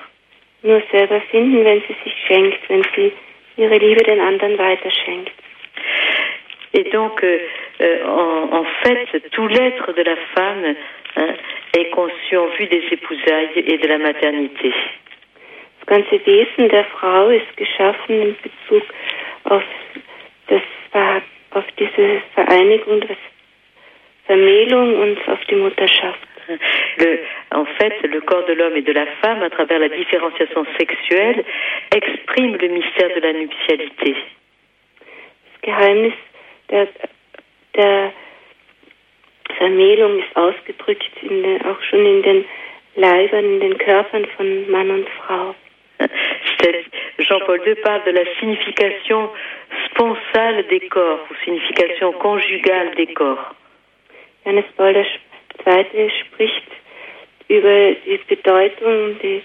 nur selber finden, wenn sie sich schenkt, wenn sie ihre Liebe den anderen weiterschenkt. Et donc, euh, euh, en, en fait, tout l'être de la femme hein, est conçu en vue des épousailles et de la maternité. Das ganze Wesen der Frau ist geschaffen in Bezug auf, das, auf diese Vereinigung, das Vermählung und auf die Mutterschaft. Le, en fait, le corps de l'homme et de la femme, à travers la différenciation sexuelle, exprime le mystère de la nuptialité. Das Geheimnis der, der Vermählung ist ausgedrückt in auch schon in den Leibern, in den Körpern von Mann und Frau. Jean-Paul II parle de la signification sponsale des corps, ou signification conjugale des corps. Johannes Paul II. spricht über die Bedeutung die,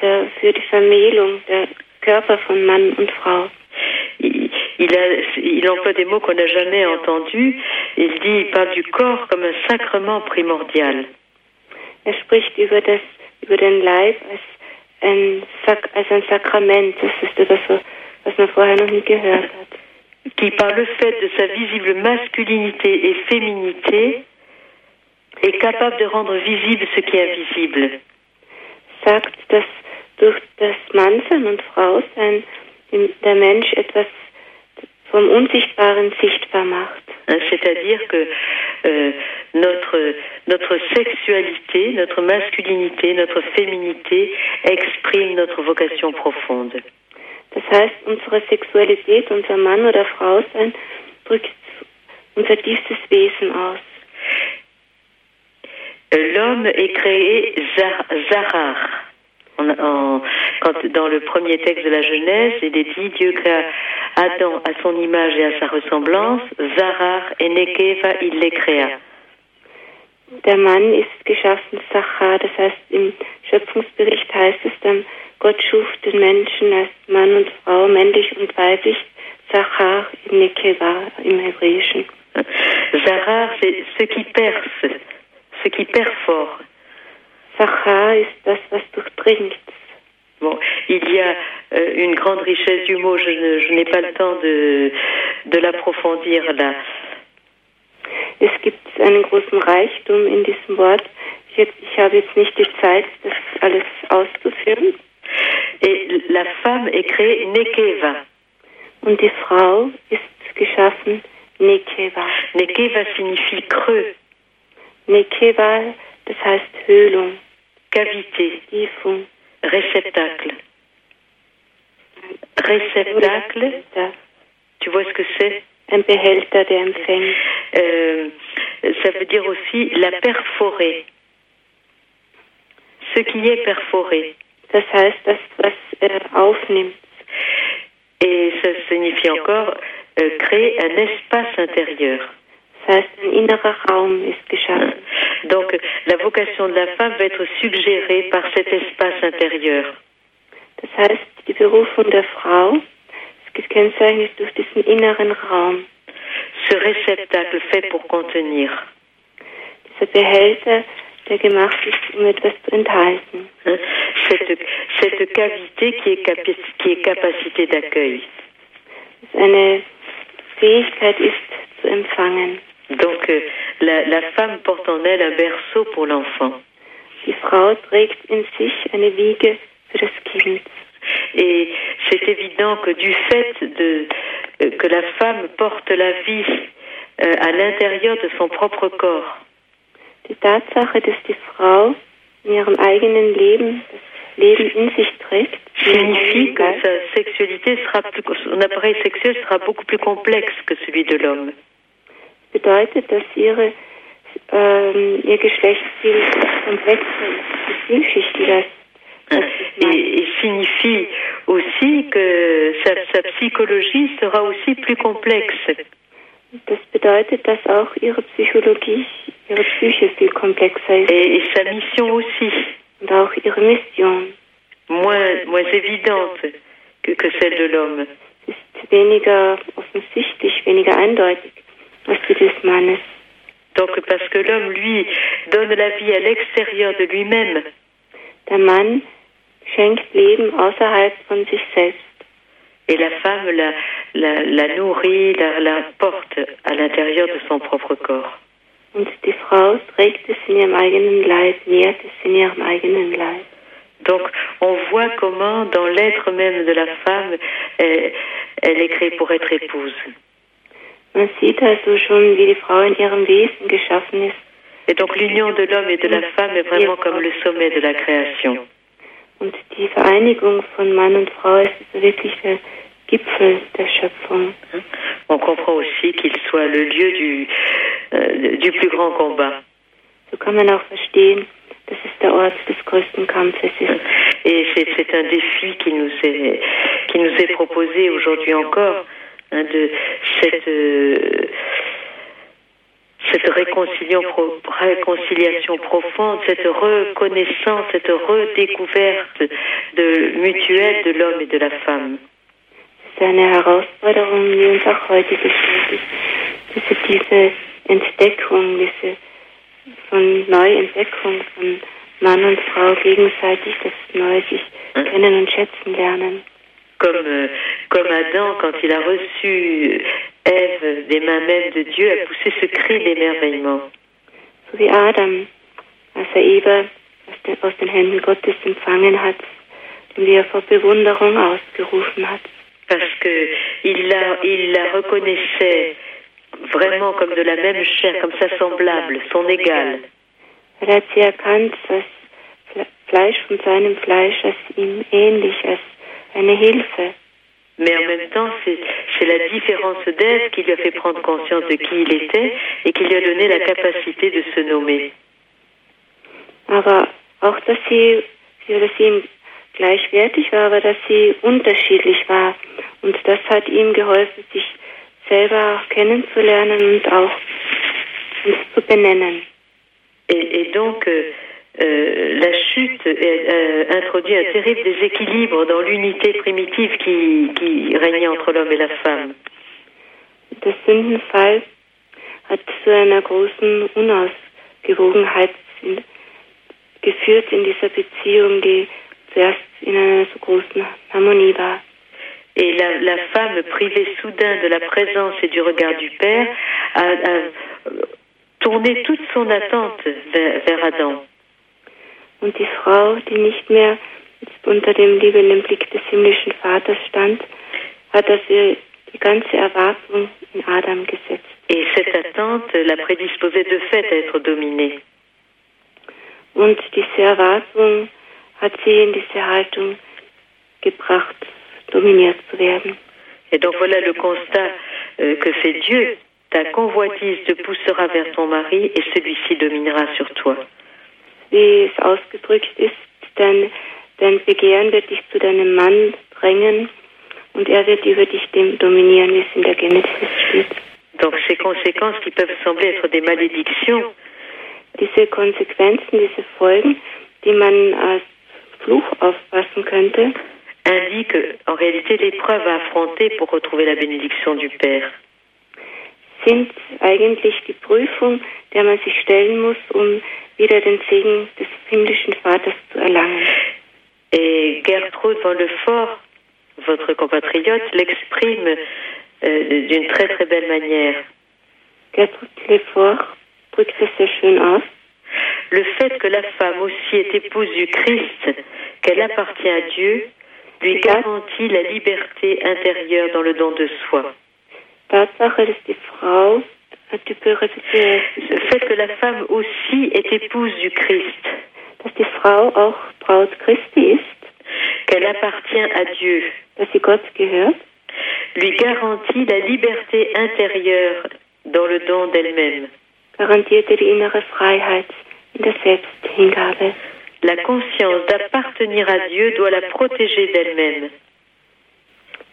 der, für die Vermählung der Körper von Mann und Frau. Il, il, a- il emploie des mots qu'on n'a jamais entendus. Il dit, il parle du corps comme un sacrement primordial. Er spricht über, das, über den Leib als ein, Sak als ein Sakrament. Das ist etwas, was man vorher noch nie gehört hat. qui, par le fait de sa visible masculinité et féminité, est capable de rendre visible ce qui est invisible. Sagt, dass durch das Mannsein und Frausein im- der Mensch etwas vom Unsichtbaren sichtbar macht. Hein, C'est-à-dire que euh, notre, notre sexualité, notre masculinité, notre féminité exprime notre vocation profonde. Das heißt, unsere Sexualität, unser Mann oder Frau sein, drückt unser tiefstes Wesen aus. L'homme est créé zar- zarar. En- en- quand, dans le premier texte de la Genèse, il est dit Dieu créa Adam à son image et à sa ressemblance, zarar et nekeva, il les créa. Der Mann ist geschaffen, Sachar, das heißt im Schöpfungsbericht heißt es dann, Gott schuf den Menschen als Mann und Frau, männlich und weiblich, Sachar in Nekeva im Hebräischen. Zarar, c'est ce qui perce, ce qui perfore. Sachar ist das, was durchdringt. Bon, il y a euh, une grande richesse du mot, je, n'ai pas le temps de, de l'approfondir là. Es gibt einen großen Reichtum in diesem Wort. Jetzt, ich habe jetzt nicht die Zeit, das alles auszuführen. Et la femme est créée Nekeva. Und die Frau ist geschaffen Nekeva. Nekeva signifie creux, Nekeva, das heißt Höhlung, cavité, Tiefung. réceptacle. Réceptacle, tu vois ce que c'est? Euh, Ça veut dire aussi la perforée. Ce qui est perforé. Das heißt, das, was äh, aufnimmt. Et ça signifie encore euh, créer un espace intérieur. Das heißt, ein innerer Raum ist geschaffen. Donc la vocation de la femme va être suggérée par cet espace intérieur. Das heißt, die Berufung der Frau ist gekennzeichnet durch diesen inneren Raum. Ce réceptacle fait pour contenir. Dieser Behälter, der gemacht ist, um etwas zu enthalten. Cette, cette cavité qui est, capi- qui est capacité d'accueil. Dass eine Fähigkeit ist zu empfangen. Donc euh, la, la femme porte en elle un berceau pour l'enfant. Die Frau trägt in sich eine Wiege für das Kind. Et c'est évident que du fait de, euh, que la femme porte la vie euh, à l'intérieur de son propre corps, Die Tatsache, dass die Frau in ihrem eigenen Leben das Leben in sich trägt, in ihrem signifie que sa sexualité sera plus, son appareil sexuel sera beaucoup plus complexe que celui de l'homme. Bedeutet, dass ihre, ähm, ihr Geschlechtsziel komplexer ist, vielschichtiger ist. Et, et signifie aussi que sa, sa psychologie sera aussi plus complexe. Das bedeutet, dass auch ihre Psychologie, ihre Psyche viel komplexer ist Et, et sa mission aussi, und auch ihre Mission moins, moins évidente que, que celle de l'homme. ist weniger offensichtlich, weniger eindeutig Donc parce que l'homme, lui, donne la vie à l'extérieur de lui-même, et la femme la, la, la nourrit, la, la porte à l'intérieur de son propre corps. Donc on voit comment dans l'être même de la femme, elle, elle est créée pour être épouse. Man sieht also schon, wie die Frau in ihrem Wesen geschaffen ist Et donc l'union de l'homme et de la femme est vraiment comme le sommet de la création. und die Vereinigung von Mann und Frau ist wirklich der Gipfel der Schöpfung. On comprend aussi qu'il soit le lieu du, euh, du plus grand combat. So kann man auch verstehen, dass es der Ort des größten Kampfes ist. Et c'est c'est un défi qui nous est, qui nous est proposé aujourd'hui encore, hein, de cette, euh, cette réconciliation, pro- réconciliation profonde, cette reconnaissance, cette redécouverte de, mutuelle de l'homme et de la femme. Herausforderung, die uns auch heute ist. Diese Entdeckung, diese von Neuentdeckung von Mann und Frau gegenseitig das Neue sich kennen und schätzen lernen. Comme, euh, comme Adam, quand il a reçu Ève des mains mêmes de Dieu, a poussé ce cri d'émerveillement. So wie Adam, als er Eva aus den, Händen Gottes empfangen hat und wie er vor Bewunderung ausgerufen hat. parce que il la, il la reconnaissait vraiment comme de la même chair, comme sa semblable, son égale. Er hat sie erkannt als Fle- Fleisch von seinem Fleisch, als ihm ähnlich, als eine Hilfe. Mais en même temps, c'est la différence d'Ève qui lui a fait prendre conscience de qui il était et qui lui a donné la capacité de se nommer. Aber auch, dass sie, dass sie ihm gleichwertig war, aber dass sie unterschiedlich war. Und das hat ihm geholfen, sich selber auch kennenzulernen und auch uns zu benennen. Et, et donc, euh, euh, la chute euh, introduit un terrible déséquilibre dans l'unité primitive qui, qui régnait entre l'homme et la femme. Der Sündenfall hat zu einer großen Unausgewogenheit geführt in dieser Beziehung, die zuerst in einer so großen Harmonie war. Et la, la femme, privée soudain de la présence et du regard du Père, a, a tourné toute son attente vers, vers Adam. Und die Frau, die nicht mehr unter dem liebenden Blick des himmlischen Vaters stand, hat also die ganze Erwartung in Adam gesetzt. Et cette attente l'a prédisposée de fait à être dominée. Und diese Erwartung hat sie in diese Haltung gebracht, dominiert zu werden. Et donc voilà le constat euh, que fait Dieu. Ta convoitise te poussera vers ton mari et celui-ci dominera sur toi. Wie es ausgedrückt ist, dein, dein Begehren wird dich zu deinem Mann drängen und er wird über dich dem dominieren, wie es in der Genesis steht. Donc ces conséquences qui peuvent sembler être des malédictions Diese Konsequenzen, diese Folgen, die man als Fluch auffassen könnte, indiquent en réalité l'épreuve à affronter pour retrouver la bénédiction du Père. sind eigentlich die Prüfung, der man sich stellen muss, um wieder den Segen des himmlischen Vaters zu erlangen. Et Gertrude Van Lefort, votre compatriote, l'exprime euh, d'une très très belle manière. Gertrud Lefort drückt es sehr schön aus. Le fait que la femme aussi est épouse du Christ, qu'elle appartient à Dieu, lui garantit la liberté intérieure dans le don de soi. Tatsache, dass die Frau, tu peux répéter, Le fait que la femme aussi est épouse du Christ, dass die Frau auch Braut Christi ist, qu'elle appartient à Dieu, dass sie Gott gehört, lui garantit la liberté intérieure dans le don d'elle-même. garantiert ihr die innere Freiheit in der Selbsthingabe. La conscience d'appartenir à Dieu doit la protéger d'elle-même.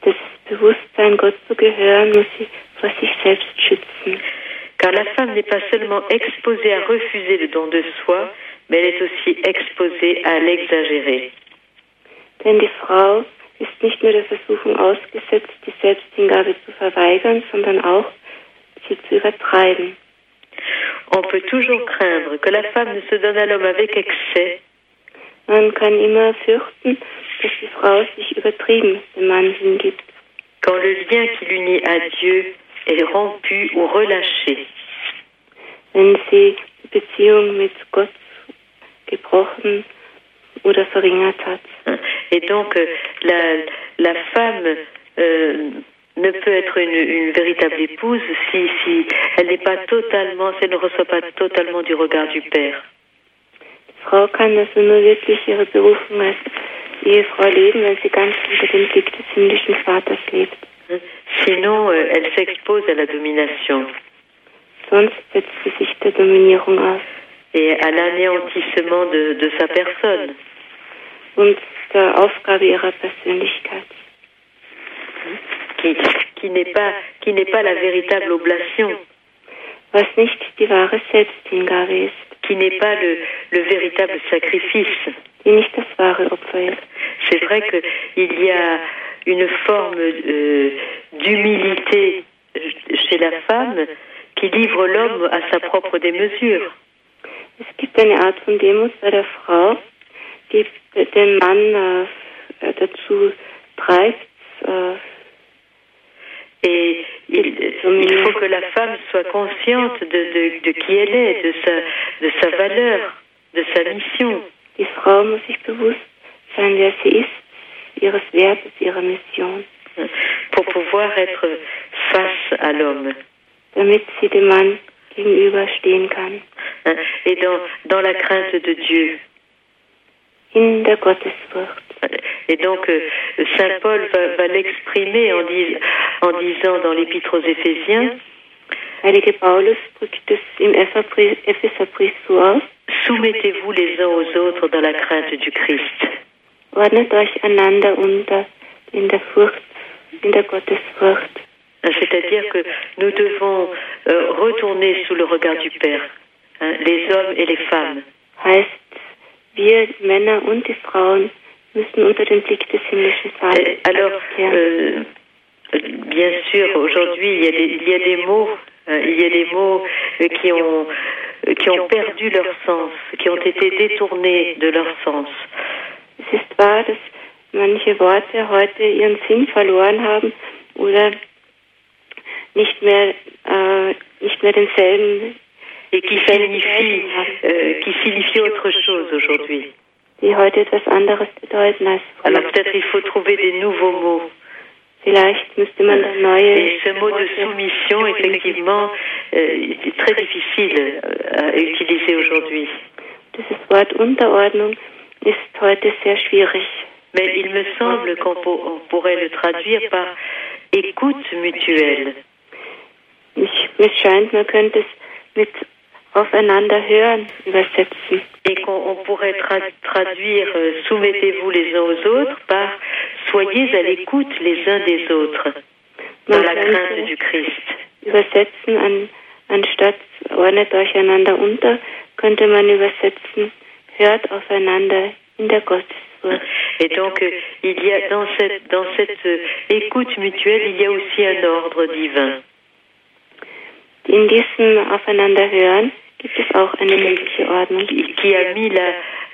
Das Bewusstsein, Gott zu gehören, muss sie vor sich selbst schützen. Car la femme n'est pas seulement exposée à refuser le don de soi, mais elle est aussi exposée à l'exagérer. Denn die Frau ist nicht nur der Versuchung ausgesetzt, die Selbsthingabe zu verweigern, sondern auch, sie zu übertreiben. On peut toujours craindre que la femme ne se donne à l'homme avec excès, Man kann immer fürchten, dass die Frau sich übertrieben dem Mann hingibt, quand le lien qui l'unit à Dieu est rompu ou relâché. wenn sie die Beziehung mit Gott gebrochen oder verringert hat. Et donc, euh, la, la femme euh, ne peut être une, une véritable épouse si, si elle n'est pas totalement, si elle ne reçoit pas totalement du regard du Père. Frau kann also nur wirklich ihre Berufung als Ehefrau leben, wenn sie ganz unter dem Blick des himmlischen Vaters lebt. Sinon, euh, elle s'expose à la domination. Et à l'anéantissement de, de sa personne. qui, qui n'est pas qui n'est pas la véritable oblation, qui n'est pas le, le véritable sacrifice. C'est vrai que il y a une forme euh, d'humilité chez la femme qui livre l'homme à sa propre démesure. Es gibt eine Art von Demut bei der Frau, die den Mann äh, dazu treibt, äh, Et il, il faut que la femme soit consciente de, de, de qui elle est, de sa, de sa valeur, de sa mission. die Frau muss sich bewusst sein, wer sie ist, ihres Wertes, ihrer Mission, pour pouvoir être face à l'homme. damit sie dem Mann gegenüberstehen kann, Et dans, dans la crainte de Dieu. in der Gottesfurcht. Et donc, euh, Saint Paul va, va l'exprimer en, dis- en disant dans l'Épître aux Éphésiens, Soumettez-vous les uns aux autres dans la crainte du Christ. Ordnet euch einander unter in der Furcht, in der Gottesfurcht. C'est-à-dire que nous devons euh, retourner sous le regard du Père, hein, les hommes et les femmes. Heißt, wir Männer und die Frauen müssen unter den Blick des himmlischen Vaters Et alors, euh, bien sûr, aujourd'hui, il, y a des- il y a des mots, euh, il y a des mots euh, qui ont euh, qui ont perdu leur sens, qui ont été détournés de leur sens. Es ist wahr, dass manche Worte heute ihren Sinn verloren haben oder nicht mehr, äh, nicht mehr denselben et qui signifie, euh, qui signifie autre chose aujourd'hui. die heute etwas anderes bedeuten als früher. Alors peut-être il faut trouver des nouveaux mots. Vielleicht müsste man da neue Et ce mot de soumission, effectivement, euh, est très difficile à utiliser aujourd'hui. Dieses Wort Unterordnung ist heute sehr schwierig. Mais il me semble qu'on pour- on pourrait le traduire par écoute mutuelle. Ich, mir scheint, man könnte es mit aufeinander hören übersetzen. Et qu'on on pourrait tra- traduire euh, soumettez-vous les uns aux autres par soyez à l'écoute les uns des autres dans la crainte du Christ. übersetzen, an, anstatt ordnet euch einander unter, könnte man übersetzen, hört aufeinander in der Gottesfurcht. Et donc, euh, il y a dans cette, dans cette euh, écoute mutuelle, il y a aussi un ordre divin In diesem Aufeinanderhören gibt es auch eine göttliche Ordnung, qui, qui a mis la,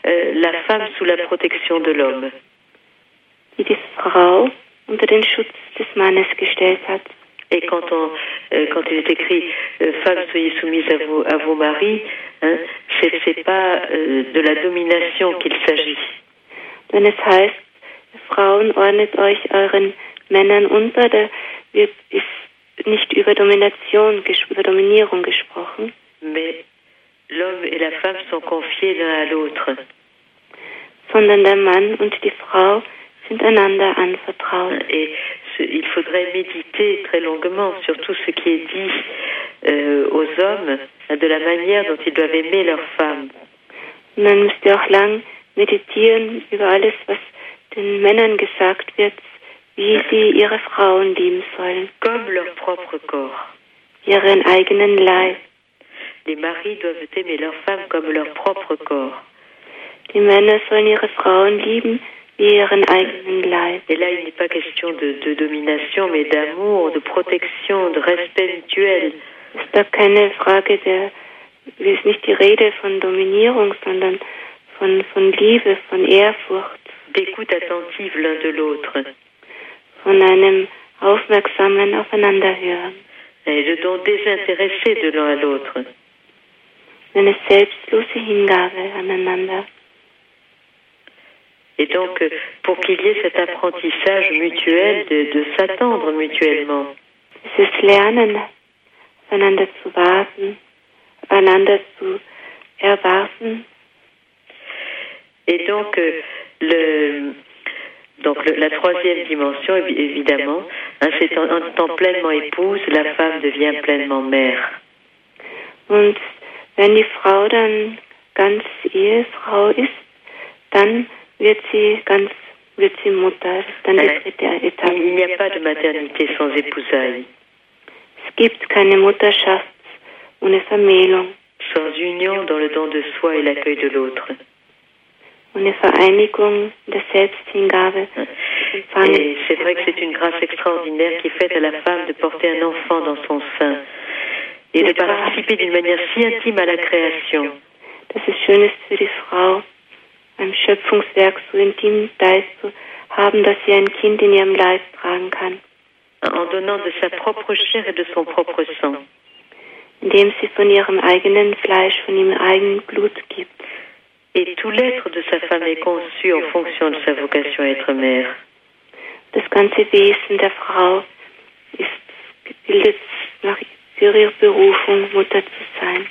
euh, la femme sous la protection de l'homme. die die Frau unter den Schutz des Mannes gestellt hat. Et quand, on, euh, quand il est écrit euh, Femmes, soyez soumises à vos, à vos maris, hein, c'est c'est pas euh, de la domination qu'il s'agit. Wenn es heißt, Frauen ordnet euch euren Männern unter, da wird, ist nicht über Domination, über Dominierung gesprochen, Mais l'homme et la femme sont confiés l'un à l'autre. sondern der Mann und die Frau sind einander anvertraut. Et ce- il faudrait méditer très longuement sur tout ce qui est dit euh, aux hommes, de la manière dont ils doivent aimer leurs femmes. Man müsste auch lang meditieren über alles, was den Männern gesagt wird, wie sie ihre Frauen lieben sollen, comme leur propre corps. ihren eigenen Leib. Les maris doivent aimer leurs femmes comme leur propre corps. Die Männer sollen ihre Frauen lieben Et là, il n'est pas question de, de domination, mais d'amour, de protection, de respect mutuel. Es ist nicht die Rede von Dominierung, sondern von, von Liebe, von Ehrfurcht, d'écoute attentive l'un de l'autre von einem aufmerksamen Aufeinanderhören. et de don désintéressé de l'un à l'autre. Eine selbstlose Hingabe aneinander. Et donc, euh, pour qu'il y ait cet apprentissage mutuel de, de s'attendre mutuellement. Dieses Lernen, aufeinander zu warten, einander zu erwarten. Et donc, euh, le, donc le- la troisième dimension, évi- évidemment, hein, c'est en, en étant pleinement épouse, la femme devient pleinement mère. Und wenn die Frau dann ganz Ehefrau ist, dann wird sie ganz, wird sie Mutter. Das ist dann Nein. dritte Il Etappe. n'y a pas de maternité sans épousailles, Es gibt keine Mutterschaft ohne Vermählung, sans union dans le don de soi et l'accueil de l'autre. ohne Vereinigung der Selbsthingabe. Et c'est vrai que c'est une grâce extraordinaire qui est faite à la femme de porter un enfant dans son sein et de participer d'une manière si intime à la création. Schön ist für die Frau, am Schöpfungswerk so intim teilzuhaben, dass sie ein Kind in ihrem Leib tragen kann, en donnant de sa propre chair et de son propre sang. indem sie von ihrem eigenen Fleisch, von ihrem eigenen Blut gibt. Et tout l'être de sa femme est conçu en fonction de sa vocation à être mère. Das ganze Wesen der Frau ist gebildet nach für ihre Berufung, Mutter zu sein.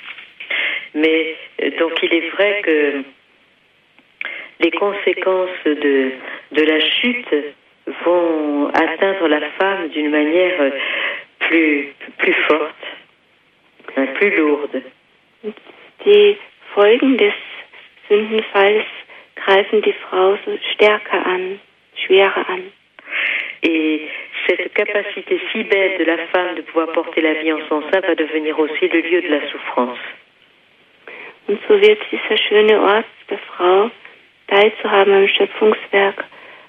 Mais euh, donc il est vrai que les conséquences de, de la chute vont atteindre la femme d'une manière plus, plus forte, hein, plus lourde. Die Folgen des Sündenfalls greifen die Frau so stärker an, schwerer an. Et cette capacité si belle de la femme de pouvoir porter la vie en son sein va devenir aussi le lieu de la souffrance. Und so wird dieser schöne Ort der Frau, teilzuhaben am Schöpfungswerk,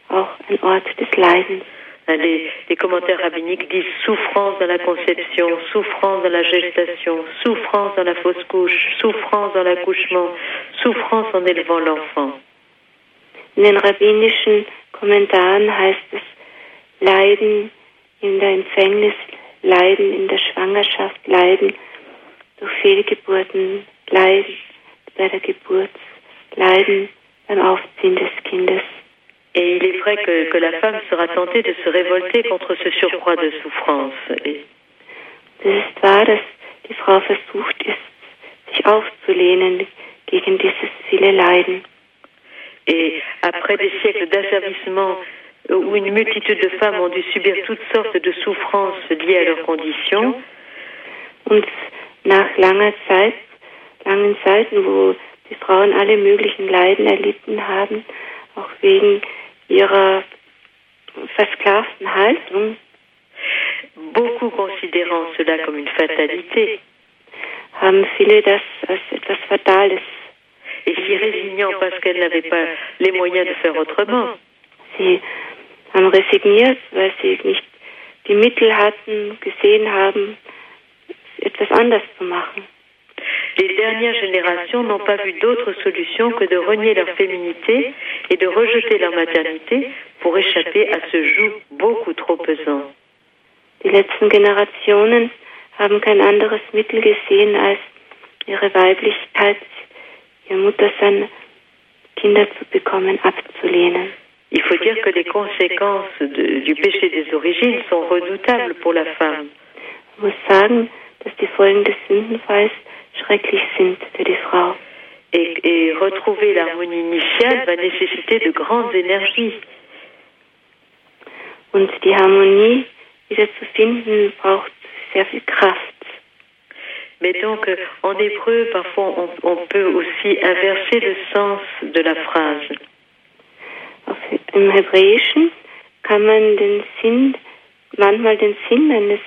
auch ein Ort des Leidens. Les, les commentaires rabbiniques disent souffrance dans la conception, souffrance dans la gestation, souffrance dans la fausse couche, souffrance dans l'accouchement, souffrance en élevant l'enfant. In den rabbinischen Kommentaren heißt es Leiden in der Empfängnis, Leiden in der Schwangerschaft, Leiden durch Fehlgeburten, Leiden bei der Geburt, Leiden Et il est vrai que, que la femme sera tentée de se révolter contre ce surcroît de souffrance. Et après des siècles d'asservissement où une multitude de femmes ont dû subir toutes sortes de souffrances liées à leurs conditions, Und nach langer Zeit, langen Zeiten, wo die Frauen alle möglichen Leiden erlitten haben, auch wegen ihrer versklavten Haltung, beaucoup considérant cela comme une fatalité, haben viele das als etwas Fatales. et s'y résignant parce qu'elles n'avaient pas les moyens de faire autrement. Sie haben resigniert, weil sie nicht die Mittel hatten, gesehen haben, etwas anders zu machen. Les dernières générations n'ont pas vu d'autre solution que de renier leur féminité et de rejeter leur maternité pour échapper à ce joug beaucoup trop pesant. Die letzten Generationen haben kein anderes Mittel gesehen, als ihre Weiblichkeit, ihr Muttersein, Kinder zu bekommen, abzulehnen. Il faut dire que les conséquences de- du péché des origines sont redoutables pour la femme. Man muss sagen, dass die Folgen des Sündenfalls schrecklich sind für die Frau. Et, et retrouver l'harmonie initiale va nécessiter de grandes énergies. Und die Harmonie wieder zu finden, braucht sehr viel Kraft. Mais donc, en hébreu, parfois, on, on peut aussi inverser le sens de la phrase. Im Hebräischen kann man den Sinn, manchmal den Sinn eines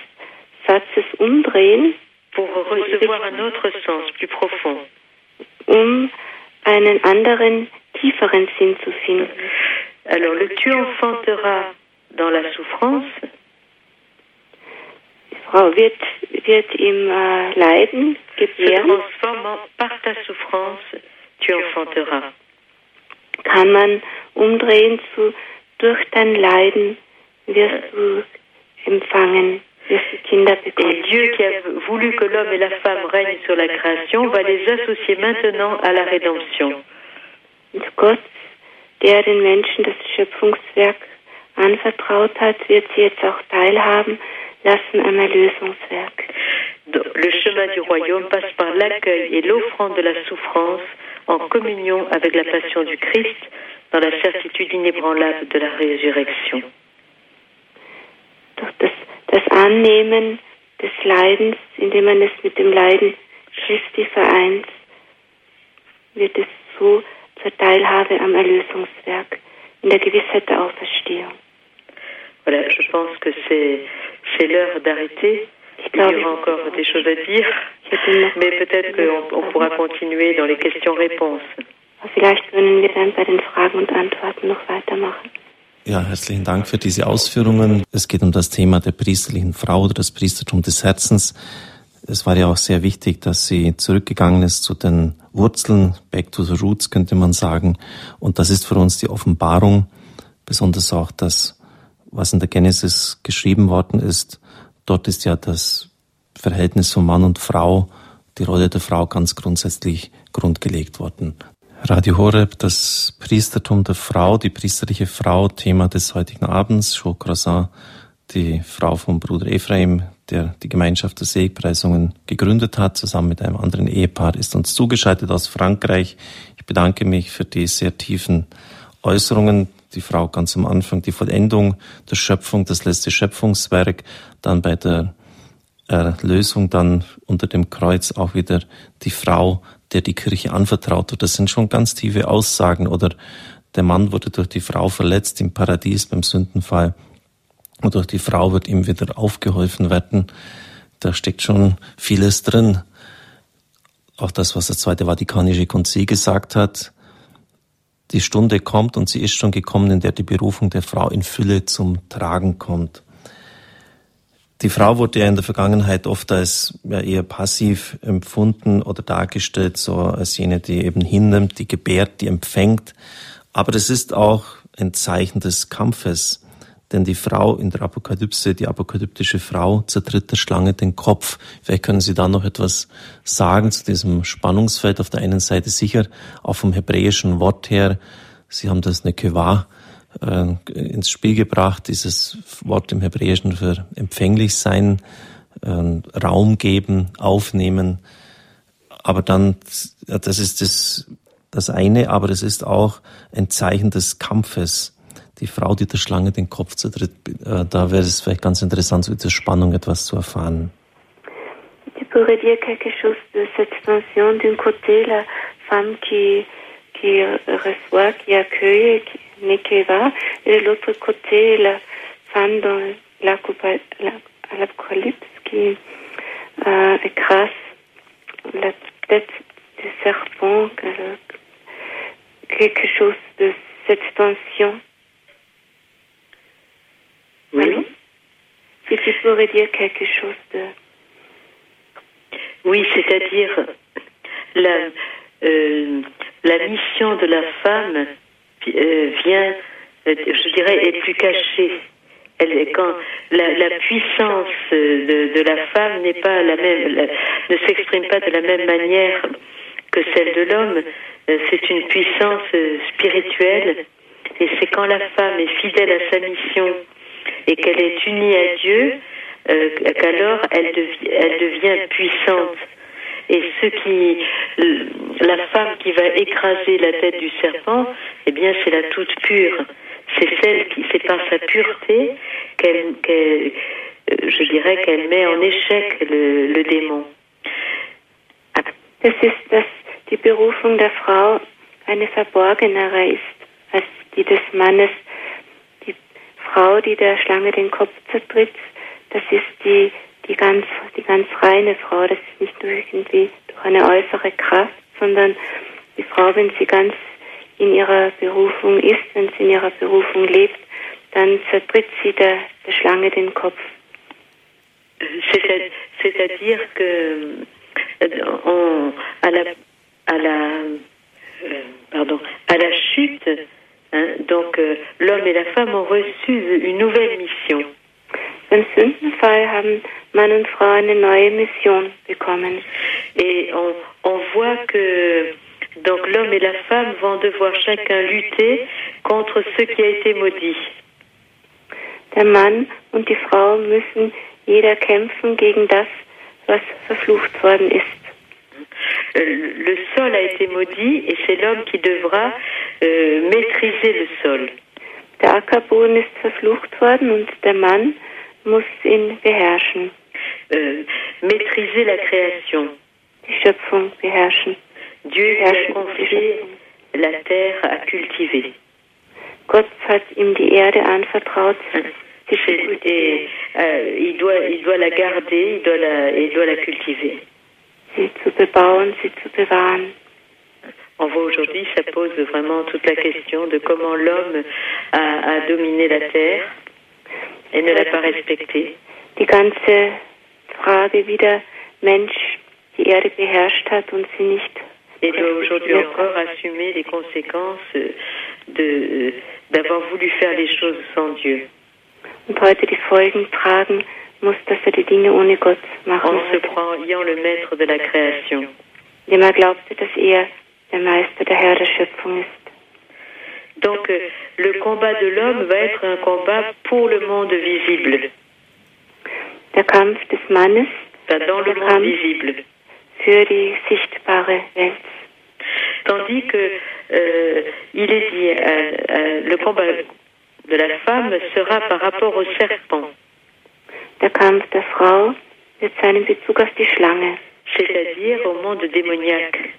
Satzes umdrehen, pour recevoir un autre sens plus profond. um einen anderen, tieferen Sinn zu finden. Alors, le tu enfanteras dans la souffrance, Die Frau wird, wird im äh, Leiden se gebären, transforme par ta souffrance, tu enfanteras. kann man umdrehen zu, durch dein Leiden wirst du empfangen, Et. Dieu qui a voulu que l'homme et la femme règnent sur la création va les associer maintenant à la rédemption. Gott, der den Menschen das Schöpfungswerk anvertraut hat, wird sie jetzt auch teilhaben lassen am Erlösungswerk. Donc, Le chemin du royaume passe par l'accueil et l'offrande de la souffrance en communion avec la passion du Christ dans la certitude inébranlable de la résurrection. Durch das, das Annehmen des Leidens, indem man es mit dem Leiden Christi vereint, wird es so zur Teilhabe am Erlösungswerk in der Gewissheit der Auferstehung. Voilà, je pense que c'est c'est l'heure d'arrêter. Il y aura encore des choses à dire, mais peut-être qu'on on pourra continuer dans les questions-réponses. vielleicht können wir dann bei den Fragen und Antworten noch weitermachen. Ja, herzlichen Dank für diese Ausführungen. Es geht um das Thema der priesterlichen Frau oder das Priestertum des Herzens. Es war ja auch sehr wichtig, dass sie zurückgegangen ist zu den Wurzeln, back to the roots könnte man sagen. Und das ist für uns die Offenbarung, besonders auch das, was in der Genesis geschrieben worden ist. Dort ist ja das Verhältnis von Mann und Frau, die Rolle der Frau ganz grundsätzlich grundgelegt worden. Radio Horeb, das Priestertum der Frau, die priesterliche Frau, Thema des heutigen Abends. Croissant, die Frau von Bruder Ephraim, der die Gemeinschaft der Seligpreisungen gegründet hat, zusammen mit einem anderen Ehepaar, ist uns zugeschaltet aus Frankreich. Ich bedanke mich für die sehr tiefen Äußerungen. Die Frau ganz am Anfang, die Vollendung der Schöpfung, das letzte Schöpfungswerk, dann bei der Erlösung, dann unter dem Kreuz auch wieder die Frau, der die Kirche anvertraut wird. Das sind schon ganz tiefe Aussagen. Oder der Mann wurde durch die Frau verletzt im Paradies beim Sündenfall. Und durch die Frau wird ihm wieder aufgeholfen werden. Da steckt schon vieles drin. Auch das, was das Zweite Vatikanische Konzil gesagt hat. Die Stunde kommt und sie ist schon gekommen, in der die Berufung der Frau in Fülle zum Tragen kommt. Die Frau wurde ja in der Vergangenheit oft als eher passiv empfunden oder dargestellt, so als jene, die eben hinnimmt, die gebärt, die empfängt. Aber das ist auch ein Zeichen des Kampfes, Denn die Frau in der Apokalypse, die apokalyptische Frau, zertritt der Schlange den Kopf. Vielleicht können Sie da noch etwas sagen zu diesem Spannungsfeld. Auf der einen Seite sicher auch vom hebräischen Wort her. Sie haben das Nekeva äh, ins Spiel gebracht, dieses Wort im Hebräischen für empfänglich sein, äh, Raum geben, aufnehmen. Aber dann, das ist das, das eine, aber es ist auch ein Zeichen des Kampfes die Frau, die der Schlange den Kopf zertritt. Äh, da wäre es vielleicht ganz interessant, so diese Spannung etwas zu erfahren. Tu pourrais dire quelque chose de cette extension d'un côté, la femme qui, qui reçoit, qui accueille, qui, et de l'autre côté, la femme dans l'apocalypse qui euh, écrase la tête du serpent, quelque chose de cette tension. Oui. Si tu pourrais dire quelque chose de... Oui, c'est-à-dire la, euh, la mission de la femme vient, euh, je dirais, est plus cachée. Quand la, puissance de, la femme n'est pas la même, ne s'exprime pas de la même manière que celle de l'homme. Euh, c'est une puissance spirituelle, et c'est quand la femme est fidèle à sa mission et qu'elle est unie à Dieu, euh, qu'alors elle devient puissante. Et ce qui, la femme qui va écraser la tête du serpent, eh bien, c'est la toute pure. C'est celle qui, c'est par sa pureté qu'elle, qu'elle je dirais qu'elle met en échec le, démon. Das des Mannes. Schlange die ganz, die ganz reine Frau. Das ist nicht durch irgendwie durch eine äußere Kraft, sondern die Frau, wenn sie ganz in ihrer Berufung ist, wenn sie in ihrer Berufung lebt, dann zertritt sie der, der Schlange den Kopf. C'est-à-dire que on, à la, à la, euh, pardon, à la chute, hein, donc euh, l'homme et la femme ont reçu une nouvelle mission. Beim Sündenfall haben Mann und Frau eine neue Mission bekommen. Et on, on voit que donc l'homme et la femme vont devoir chacun lutter contre ce qui a été maudit. Der Mann und die Frau müssen jeder kämpfen gegen das, was verflucht worden ist. Le sol a été maudit et c'est l'homme qui devra euh, maîtriser le sol. Der Ackerboden ist verflucht worden und der Mann muss ihn beherrschen. Euh, maîtriser la création. Die Schöpfung beherrschen. Dieu lui confié la terre à cultiver. Gott hat ihm die Erde anvertraut. Et euh, il, doit, il doit la garder, il doit la, il doit la cultiver. Sie zu bebauen, sie zu bewahren. On voit aujourd'hui, ça pose vraiment toute la question de comment l'homme a, a, dominé la terre et ne l'a pas respectée. Die ganze Frage, wie der Mensch die Erde beherrscht hat und sie nicht et doit aujourd'hui encore assumer les conséquences de d'avoir voulu faire les choses sans Dieu. Und heute die Folgen tragen muss, dass er die Dinge ohne Gott machen En se croyant le maître de la création. Indem er glaubte, dass er der Meister, der Herr der Schöpfung ist. Donc le combat de l'homme va être un combat pour le monde visible. Der Kampf des Mannes dans le monde visible. für die sichtbare Welt. Tandis que euh, il est dit, euh, euh, le combat de la femme sera par rapport au serpent. Der Kampf der Frau wird sein in Bezug auf die Schlange. C'est-à-dire au monde démoniaque.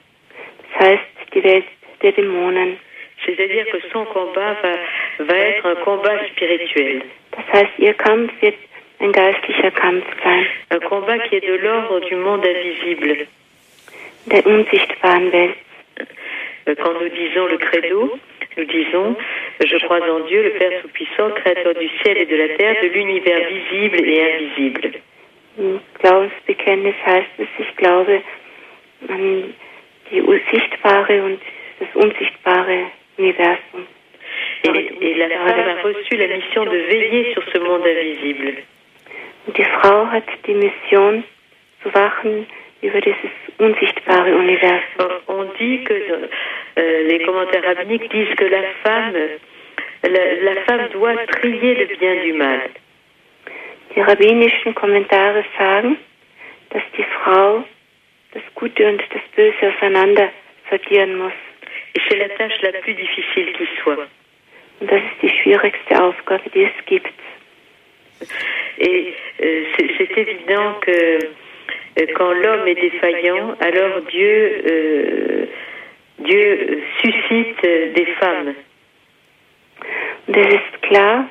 C'est-à-dire que son combat va, va être un combat spirituel. Das heißt, ihr Kampf wird ein geistlicher Kampf sein. Un combat qui est de l'ordre du monde invisible. Der unsichtbaren Welt. Quand nous disons le credo, nous disons Je crois en Dieu, le Père Tout-Puissant, Créateur du ciel et de la terre, de l'univers visible et invisible. Glaubensbekenntnis heißt es, ich glaube an die sichtbare und das unsichtbare Universum. Et, et la femme a reçu la mission de veiller sur ce monde invisible. Die Frau hat die Mission zu wachen über dieses unsichtbare Universum. On dit que euh, les commentaires rabbiniques disent que la femme, la, la femme doit trier le bien du mal. Die rabbinischen Kommentare sagen, dass die Frau das Gute und das Böse auseinander sortieren muss. Et c'est la tâche la plus difficile qui soit. Und das ist die schwierigste Aufgabe, die es gibt. Et euh, c'est évident que euh, quand l'homme est défaillant, alors Dieu, euh, Dieu suscite euh, des femmes. Und es ist klar,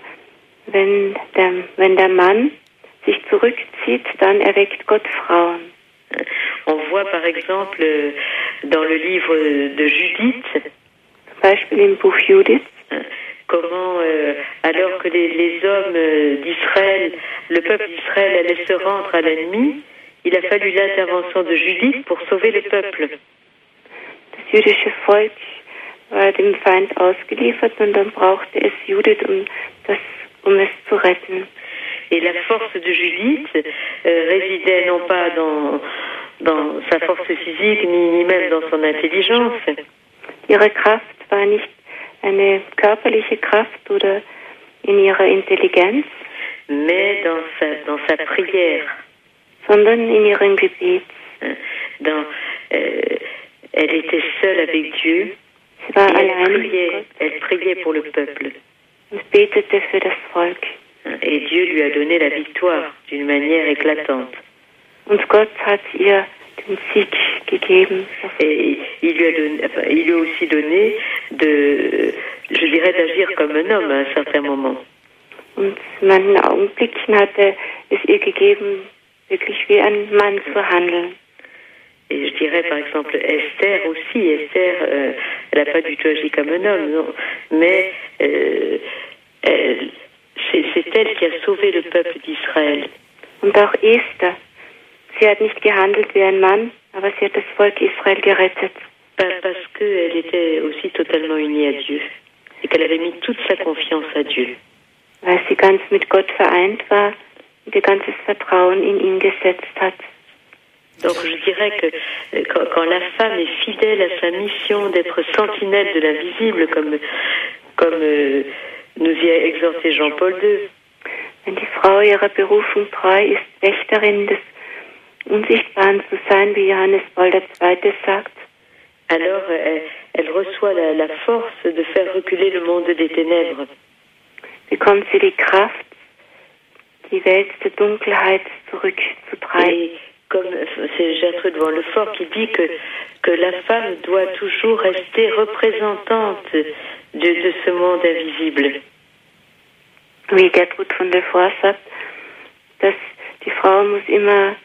wenn der, wenn der Mann sich zurückzieht, dann erweckt Gott Frauen. On voit par exemple euh, dans le livre de Judith comment, euh, alors que les, les hommes euh, d'Israël, le peuple d'Israël allait se rendre à l'ennemi, il a fallu l'intervention de Judith pour sauver le peuple. das jüdische Volk war dem Feind ausgeliefert und dann brauchte es Judith, um, das, um es zu retten. Et la force de Judith euh, résidait non pas dans, dans sa force physique, ni, ni même dans son intelligence, Ihre Kraft war nicht eine körperliche Kraft oder in ihrer Intelligenz, mais dans sa, dans sa prière. sondern in ihrem Gebet. Dans, euh, elle était seule avec Dieu Sie war elle priait, elle priait pour le peuple. und betete für das Volk. Et Dieu lui a donné la victoire d'une manière éclatante. Und Gott hat ihr den Sieg gegeben. Et il lui a, donné, enfin, il lui a aussi donné de, je dirais, d'agir comme un homme à un certain moment. Und manchen Augenblicken hat er es ihr gegeben, wirklich wie ein Mann zu handeln. Et je dirais par exemple Esther aussi. Esther, euh, elle n'a pas du tout agi comme un homme, non. Mais euh, elle- c'est elle qui a sauvé le peuple d'Israël. Und auch Esther. Sie hat nicht gehandelt wie ein Mann, aber sie hat das Volk Israel gerettet. Pa- Parce qu'elle était aussi totalement unie à Dieu. Et qu'elle avait mis toute sa confiance à Dieu. Weil sie ganz mit Gott vereint war und ihr ganzes Vertrauen in ihn gesetzt hat. Donc je dirais que euh, quand, quand la femme est fidèle à sa mission d'être sentinelle de l'invisible, comme, comme euh, nous y a exhorté Jean-Paul II, Wenn die Frau ihrer Berufung treu ist, Wächterin des Unsichtbaren zu sein, wie Johannes Paul II. sagt, alors euh, elle, elle reçoit la, la force de faire reculer le monde des ténèbres. bekommt sie die Kraft, die Welt der Dunkelheit zurückzutreiben. Et comme c'est Gertrude Van Lefort qui dit que, que la femme doit toujours rester représentante de, de ce monde invisible. Wie Gertrud von der Vohr sagt, dass die Frau muss immer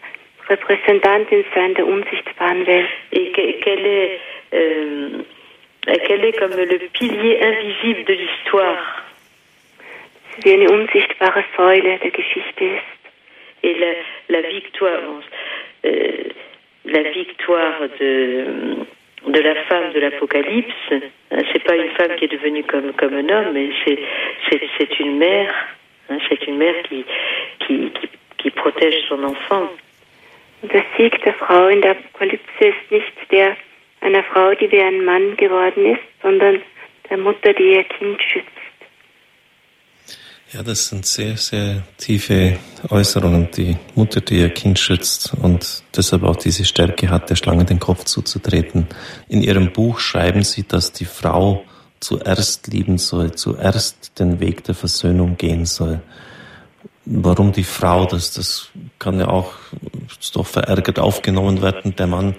Repräsentantin sein der unsichtbaren Welt. Et que- qu'elle est, euh, qu'elle est comme le pilier invisible de l'histoire? Wie eine unsichtbare Säule der Geschichte ist. Et la, la victoire, euh, la victoire de, de la femme de l'Apocalypse, hein, c'est pas une femme qui est devenue comme, comme un homme, mais c'est, une mère, hein, c'est une mère qui, qui, qui, qui protège son enfant. Der Sieg der Frau in der Apokalypse ist nicht der einer Frau, die wie ein Mann geworden ist, sondern der Mutter, die ihr Kind schützt. Ja, das sind sehr, sehr tiefe Äußerungen. Die Mutter, die ihr Kind schützt und deshalb auch diese Stärke hat, der Schlange den Kopf zuzutreten. In ihrem Buch schreiben sie, dass die Frau zuerst lieben soll, zuerst den Weg der Versöhnung gehen soll. Warum die Frau, das, das kann ja auch doch verärgert aufgenommen werden. Der Mann,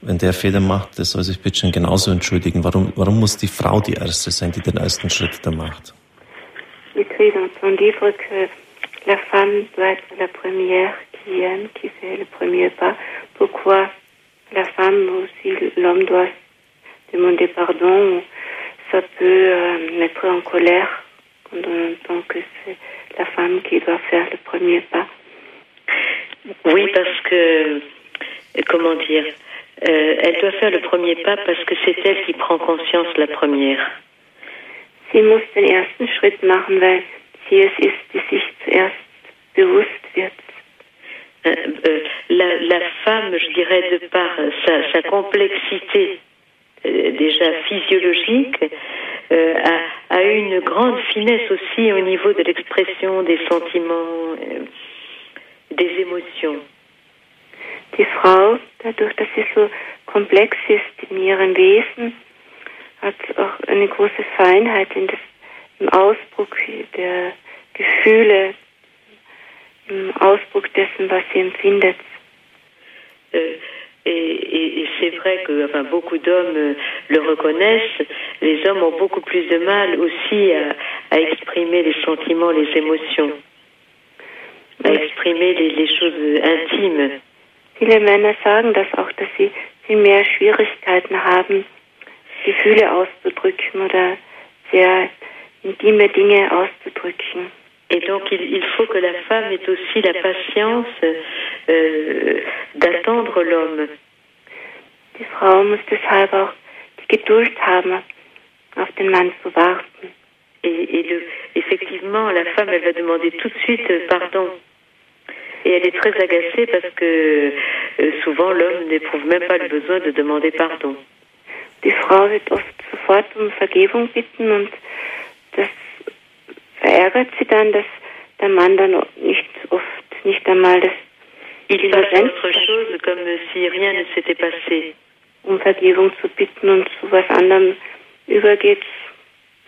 wenn der Fehler macht, der soll sich bitte schon genauso entschuldigen. Warum, warum muss die Frau die Erste sein, die den ersten Schritt da macht? Écrit dans son livre que la femme doit être la première qui aime, qui fait le premier pas. Pourquoi la femme aussi, l'homme doit demander pardon Ça peut euh, mettre en colère quand on entend que c'est la femme qui doit faire le premier pas? Oui, parce que, comment dire, euh, elle doit faire le premier pas parce que c'est elle qui prend conscience la première. Sie muss den ersten Schritt machen, weil sie es ist, die sich zuerst bewusst wird. Euh, euh, la, la femme, je dirais, de par sa, sa complexité euh, déjà physiologique, a, a une grande finesse aussi au niveau de l'expression des sentiments, des émotions. Die Frau, dadurch, dass sie so komplex ist in ihrem Wesen, hat auch eine große Feinheit in das, im Ausdruck der Gefühle, im Ausdruck dessen, was sie empfindet. Euh, et, et- c'est vrai que enfin, beaucoup d'hommes le reconnaissent. Les hommes ont beaucoup plus de mal aussi à, à exprimer les sentiments, les émotions, à exprimer les, les choses intimes. Viele Männer sagen das auch, dass sie viel mehr Schwierigkeiten haben, Gefühle auszudrücken oder sehr intime Dinge auszudrücken. Et donc il, il faut que la femme ait aussi la patience euh, d'attendre l'homme. Die Frau muss deshalb auch die Geduld haben, auf den Mann zu warten. Et, et le, effectivement, la femme, elle va demander tout de suite euh, pardon. Et elle est très agacée parce que euh, souvent l'homme n'éprouve même pas le besoin de demander pardon. Die Frau wird oft sofort um Vergebung bitten und das verärgert sie dann, dass der Mann dann nicht oft nicht einmal das Il Die passe à Verwendung. autre chose comme si rien ne s'était passé. um Vergebung zu bitten und zu was anderem übergeht,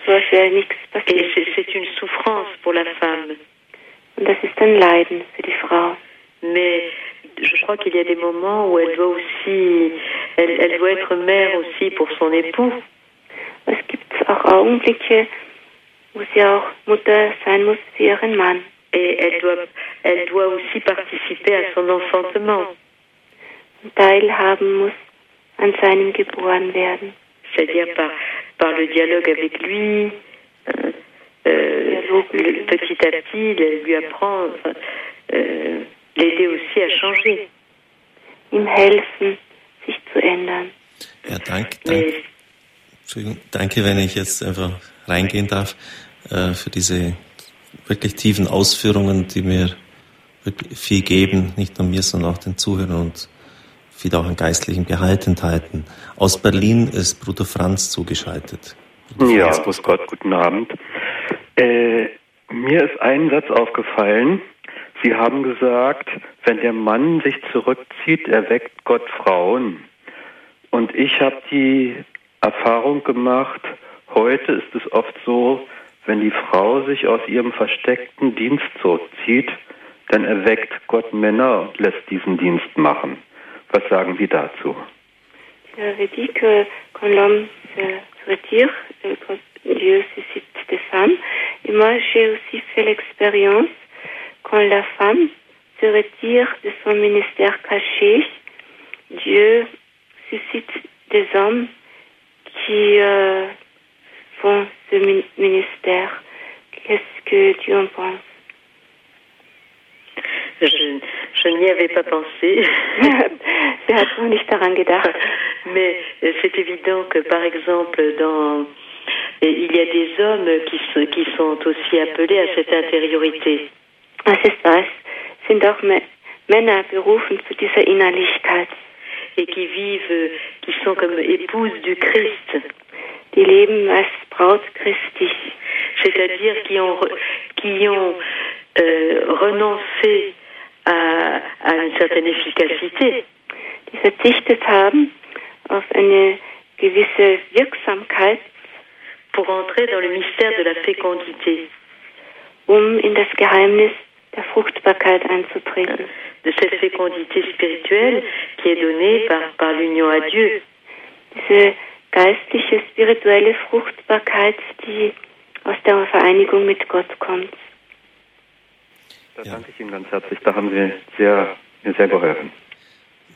so als wäre nichts passiert. c'est une souffrance pour la femme. Und das ist ein Leiden für die Frau. Mais je crois qu'il y a des moments où elle doit aussi, elle, elle doit être mère aussi pour son époux. Es gibt auch Augenblicke, wo sie auch Mutter sein muss für ihren Mann. Et elle doit, elle doit aussi participer à son enfantement. Teilhaben muss an seinem Geborenwerden. c'est-à-dire par, par le dialogue avec lui, euh, euh, petit à petit, le- lui apprendre, euh, l'aider aussi à changer. Ihm helfen, sich zu ändern. Ja, danke, danke, danke, wenn ich jetzt einfach reingehen darf, äh, für diese wirklich tiefen Ausführungen, die mir wirklich viel geben, nicht nur mir, sondern auch den Zuhörern und viel auch an geistlichem Gehalt enthalten. Aus Berlin ist Bruder Franz zugeschaltet. Bruder Ja, Franz, grüß Gott, guten Abend. Äh, mir ist ein Satz aufgefallen. Sie haben gesagt, wenn der Mann sich zurückzieht, erweckt Gott Frauen. Und ich habe die Erfahrung gemacht, heute ist es oft so, wenn die Frau sich aus ihrem versteckten Dienst zurückzieht, dann erweckt Gott Männer und lässt diesen Dienst machen. Was sagen Sie dazu? J'avais dit que quand l'homme se retire, Dieu suscite des femmes. Et moi, j'ai aussi fait l'expérience quand la femme se retire de son ministère caché, Dieu suscite des hommes qui euh, font ce mi- ministère. Qu'est-ce que tu en penses? Je, je n'y avais pas pensé. Mais c'est évident que, par exemple, dans il y a des hommes qui sont aussi appelés à cette intériorité. Es ist es sind auch Mä- Männer berufen zu dieser Innerlichkeit. et qui vivent, qui sont comme épouses du Christ, Die leben als Braut Christi. c'est-à-dire qui ont, qui ont euh, renoncé à, à une certaine efficacité die verzichtet haben auf eine gewisse Wirksamkeit, pour entrer dans le mystère de la fécondité, um in das Geheimnis der Fruchtbarkeit einzutreten. de cette fécondité spirituelle qui est donnée par, par l'union à Dieu. Diese geistliche, spirituelle Fruchtbarkeit, die aus der Vereinigung mit Gott kommt. Da Ja. danke ich Ihnen ganz herzlich. Da haben Sie sehr, mir sehr geholfen.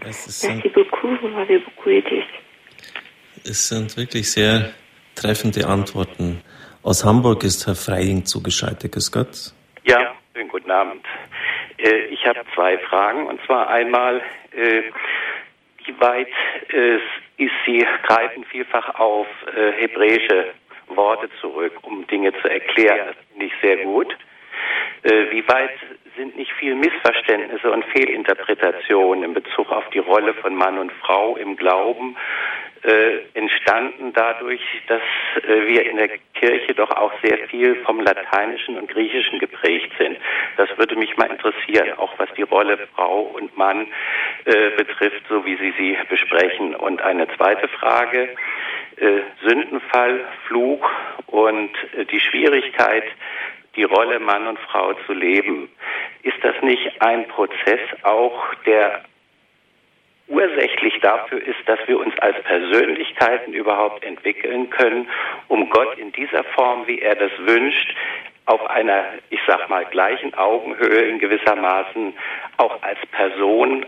Es Merci sind, beaucoup, vous m'avez beaucoup aidé. es sind wirklich sehr treffende Antworten. Aus Hamburg ist Herr Freying zugeschaltet. Grüß Gott. Ja, schönen guten Abend. Äh, Ich habe zwei Fragen. Und zwar einmal, äh, wie weit äh, ist Sie greifen vielfach auf hebräische Worte zurück, um Dinge zu erklären. Das finde ich sehr gut. Wie weit sind nicht viel Missverständnisse und Fehlinterpretationen in Bezug auf die Rolle von Mann und Frau im Glauben entstanden dadurch, dass äh, wir in der Kirche doch auch sehr viel vom Lateinischen und Griechischen geprägt sind. Das würde mich mal interessieren, auch was die Rolle Frau und Mann äh, betrifft, so wie Sie sie besprechen. Und eine zweite Frage, äh, Sündenfall, Fluch und äh, die Schwierigkeit, die Rolle Mann und Frau zu leben. Ist das nicht ein Prozess auch, der ursächlich dafür ist, dass wir uns als Persönlichkeiten überhaupt entwickeln können, um Gott in dieser Form, wie er das wünscht, auf einer, ich sag mal, gleichen Augenhöhe in gewissermaßen auch als Person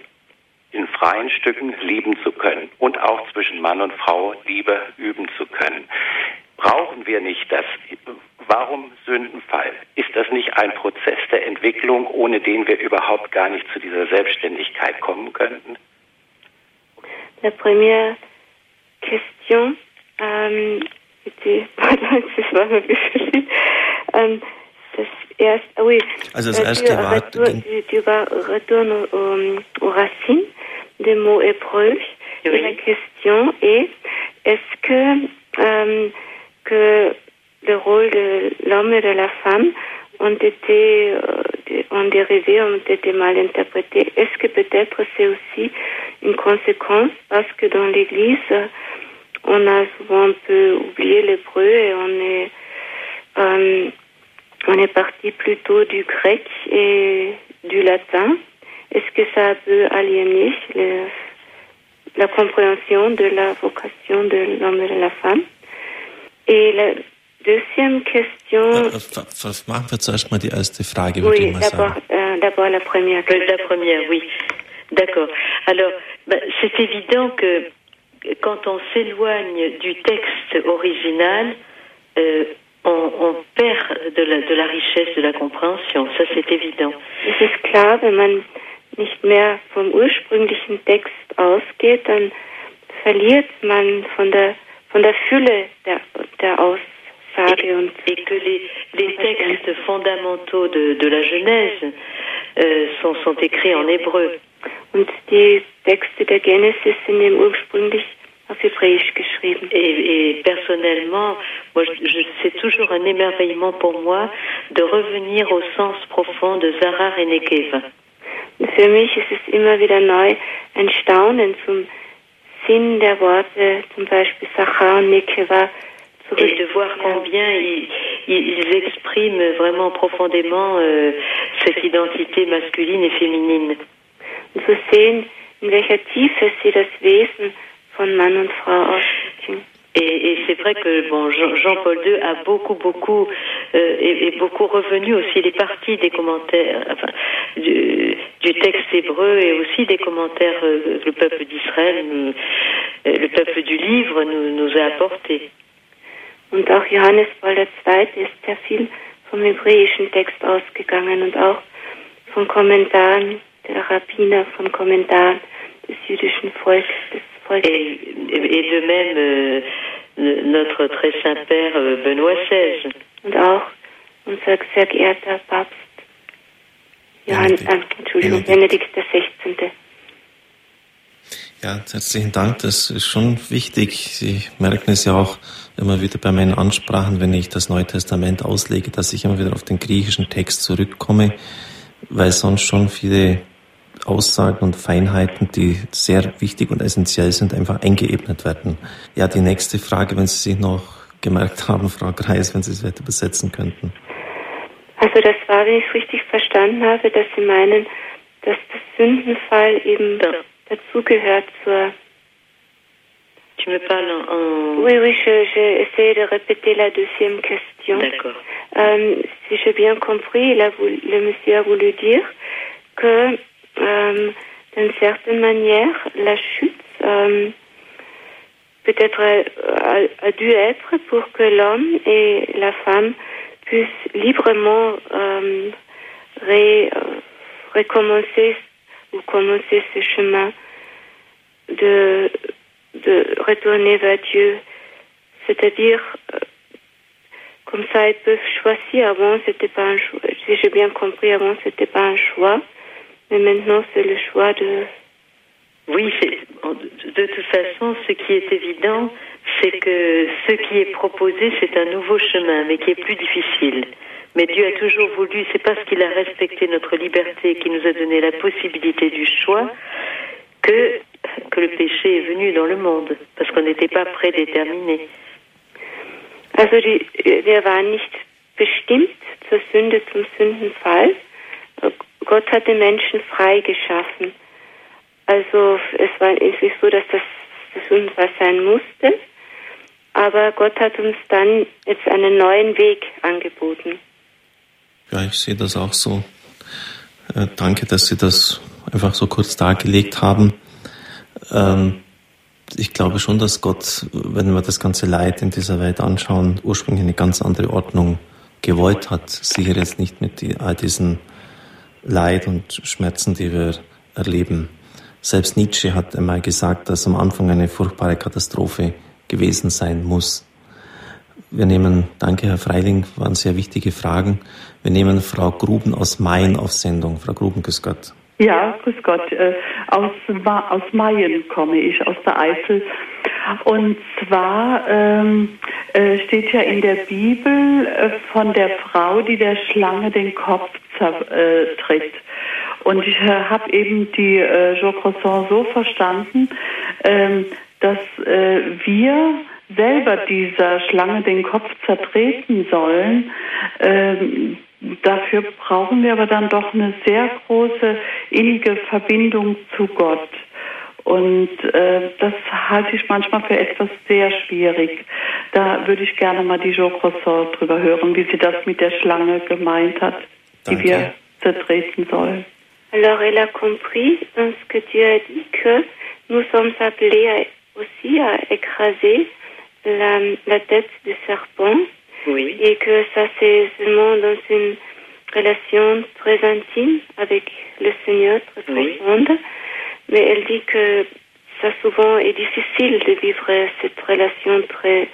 in freien Stücken lieben zu können und auch zwischen Mann und Frau Liebe üben zu können. Brauchen wir nicht das? Warum Sündenfall? Ist das nicht ein Prozess der Entwicklung, ohne den wir überhaupt gar nicht zu dieser Selbstständigkeit kommen könnten? La première question ähm, était, pardon, das war mir bisschen, ähm, das erste, ah oui, also das erste tu, war, vas retourner aux, aux racines des mots hébreux. Oui. Et la question est, est-ce que, euh, que le rôle de l'homme et de la femme ont été, euh, ont dérivé, ont été mal interprétés. Est-ce que peut-être c'est aussi une conséquence? Parce que dans l'Église, on a souvent un peu oublié l'hébreu et on est, euh, parti plutôt du grec et du latin. Est-ce que ça peut aliéner le- la compréhension de la vocation de l'homme et de la femme? Deuxième question, Machen wir zuerst mal die erste Frage, oui, d'abord, euh, d'abord la première. Euh, La première, oui. D'accord. Alors, bah, c'est évident que quand on s'éloigne du texte original, euh, on, on perd de la, de la richesse de la compréhension. Ça, c'est évident. Es ist klar, wenn man nicht mehr vom ursprünglichen Text ausgeht, dann verliert man von der von der Fülle der, der Aussage Et que les, les textes fondamentaux de, de la Genèse euh, sont, sont écrits en hébreu. und die Texte der Genesis sind eben ursprünglich auf Hebräisch geschrieben. Et, et personnellement, moi, je, c'est toujours un émerveillement pour moi de revenir au sens profond de Zahar et Nekeva. Und für mich ist es immer wieder neu ein Staunen zum Sinn der Worte, zum Beispiel Sachar und Nekeva Et de voir combien ils, expriment vraiment profondément euh, cette identité masculine et féminine. zu sehen, in welcher Tiefe sie das Wesen von Mann und Frau ausdrücken. Et, et c'est vrai que bon, Jean- Jean-Paul II a beaucoup, beaucoup, euh, et, et beaucoup revenu aussi les parties des commentaires, enfin, du, du texte hébreu et aussi des commentaires euh, que le peuple d'Israël, euh, le peuple du livre nous, nous a apportés. Und auch Johannes Paul II. ist sehr viel vom hebräischen Text ausgegangen und auch von Kommentaren der Rabbiner, von Kommentaren des jüdischen Volkes, des Volkes. Et, et de même euh, notre très saint père euh, Benoît XVI. Und auch unser sehr geehrter Papst Johann, Benedikt. äh, Entschuldigung. Benedikt XVI. Ja, herzlichen Dank. Das ist schon wichtig. Sie merken es ja auch immer wieder bei meinen Ansprachen, wenn ich das Neue Testament auslege, dass ich immer wieder auf den griechischen Text zurückkomme, weil sonst schon viele Aussagen und Feinheiten, die sehr wichtig und essentiell sind, einfach eingeebnet werden. Ja, die nächste Frage, wenn Sie sich noch gemerkt haben, Frau Kreis, wenn Sie es weiter übersetzen könnten. Also das war, wenn ich es richtig verstanden habe, dass Sie meinen, dass das Sündenfall eben Ja. Dazugehört zur Tu me parles en... Oui, oui, je, je essaie de répéter la deuxième question. D'accord. Euh, si j'ai bien compris, il a voulu- le monsieur a voulu dire que, euh, d'une certaine manière, la chute euh, peut-être a, a dû être pour que l'homme et la femme puissent librement ré- recommencer ou commencer ce chemin de, de retourner vers Dieu, c'est-à-dire euh, comme ça, ils peuvent choisir. Avant, c'était pas un choix. Si j'ai bien compris, avant, c'était pas un choix. Mais maintenant, c'est le choix de. Oui, de toute façon, ce qui est évident, c'est que ce qui est proposé, c'est un nouveau chemin, mais qui est plus difficile. Mais Dieu a toujours voulu, c'est parce qu'il a respecté notre liberté, qu'il nous a donné la possibilité du choix, que, que le péché est venu dans le monde, parce qu'on n'était pas prédéterminé. Also die, wir waren nicht bestimmt zur Sünde, zum Sündenfall. Gott hat den Menschen frei geschaffen. Also es war es so, dass das Sündenfall sein musste. Aber Gott hat uns dann jetzt einen neuen Weg angeboten. Ja, ich sehe das auch so. Äh, danke, dass Sie das einfach so kurz dargelegt haben. Ähm, ich glaube schon, dass Gott, wenn wir das ganze Leid in dieser Welt anschauen, ursprünglich eine ganz andere Ordnung gewollt hat. Sicher jetzt nicht mit die, all diesen Leid und Schmerzen, die wir erleben. Selbst Nietzsche hat einmal gesagt, dass am Anfang eine furchtbare Katastrophe gewesen sein muss. Wir nehmen, danke Herr Freiling, waren sehr wichtige Fragen. Wir nehmen Frau Gruben aus Mayen auf Sendung. Frau Gruben, grüß Gott. Ja, grüß Gott. Äh, aus, aus Mayen komme ich, aus der Eifel. Und zwar ähm, äh, steht ja in der Bibel äh, von der Frau, die der Schlange den Kopf zertritt. Und ich habe eben die äh, Jo Croissant so verstanden, ähm, dass äh, wir selber dieser Schlange den Kopf zertreten sollen. Ähm, dafür brauchen wir aber dann doch eine sehr große innige Verbindung zu Gott. Und äh, das halte ich manchmal für etwas sehr schwierig. Da würde ich gerne mal die Jo Croissant drüber hören, wie sie das mit der Schlange gemeint hat, Danke. die wir zertreten sollen. Alors elle a compris ce que Dieu a dit que nous sommes appelés aussi à écraser la, la tête du serpent. Oui. Et que ça, c'est seulement dans une relation très intime avec le Seigneur, très profonde. Oui. Mais elle dit que ça souvent est difficile de vivre cette relation très,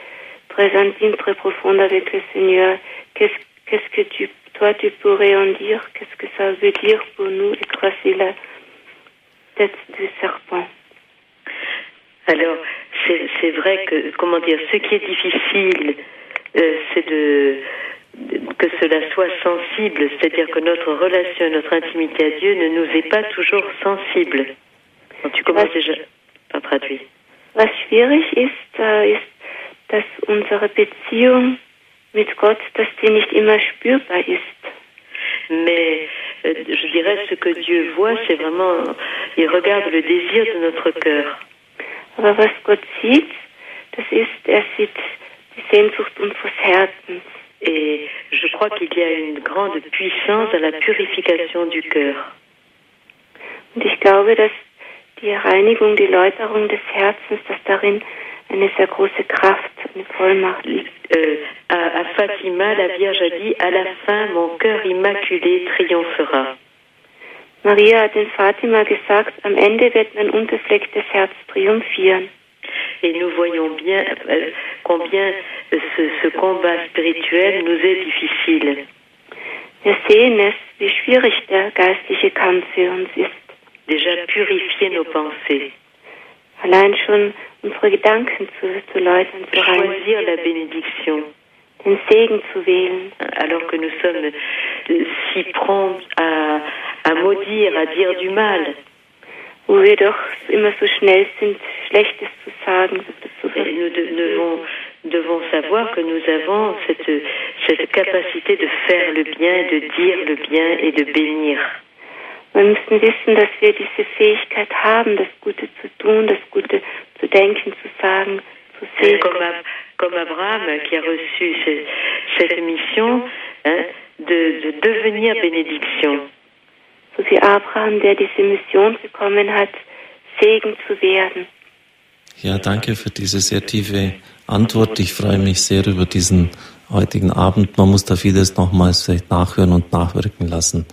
très intime, très profonde avec le Seigneur. Qu'est-ce, qu'est-ce que tu, toi, tu pourrais en dire? Qu'est-ce que ça veut dire pour nous écraser la tête du serpent? Alors, c'est vrai que, comment dire, ce qui est difficile, euh, c'est de, que cela soit sensible, c'est-à-dire que notre relation, notre intimité à Dieu ne nous est pas toujours sensible. Tu commences déjà par traduire. Was schwierig ist, äh, ist, dass unsere Beziehung mit Gott, dass die nicht immer spürbar ist? Mais euh, je dirais ce que Dieu voit, c'est vraiment, il regarde le désir de notre cœur. Aber was Gott sieht, das ist, er sieht die Sehnsucht unseres Herzens. Et je crois qu'il y a une grande puissance à la purification du cœur. Und ich glaube, dass die Reinigung, die Läuterung des Herzens, dass darin eine sehr große Kraft, eine Vollmacht liegt. Euh, à, à Fatima, la Vierge a dit, à la fin, mon cœur immaculé triomphera. Maria hat in Fatima gesagt, am Ende wird mein unbeflecktes Herz triumphieren. Et nous voyons bien euh, combien ce, ce, combat spirituel nous est difficile. Wir sehen es, wie schwierig der geistliche Kampf für uns ist. Déjà purifier nos pensées. Allein schon unsere Gedanken zu, zu läutern, zu Choisir la bénédiction. Den Segen zu wählen. Alors que nous sommes si prompts à, à maudire, à dire du mal. Wo wir doch immer so schnell sind, Schlechtes zu sagen. Zu Et nous de, devons, devons savoir que nous avons cette, cette capacité de faire le bien, de dire le bien et de bénir. Wir müssen wissen, dass wir diese Fähigkeit haben, das Gute zu tun, das Gute zu denken, zu sagen, zu sehen. Comme, comme Abraham qui a reçu cette, cette mission hein, de, de devenir bénédiction. So wie Abraham, der diese Mission bekommen hat, Segen zu werden. Ja, danke für diese sehr tiefe Antwort. Ich freue mich sehr über diesen heutigen Abend. Man muss da vieles nochmals vielleicht nachhören und nachwirken lassen.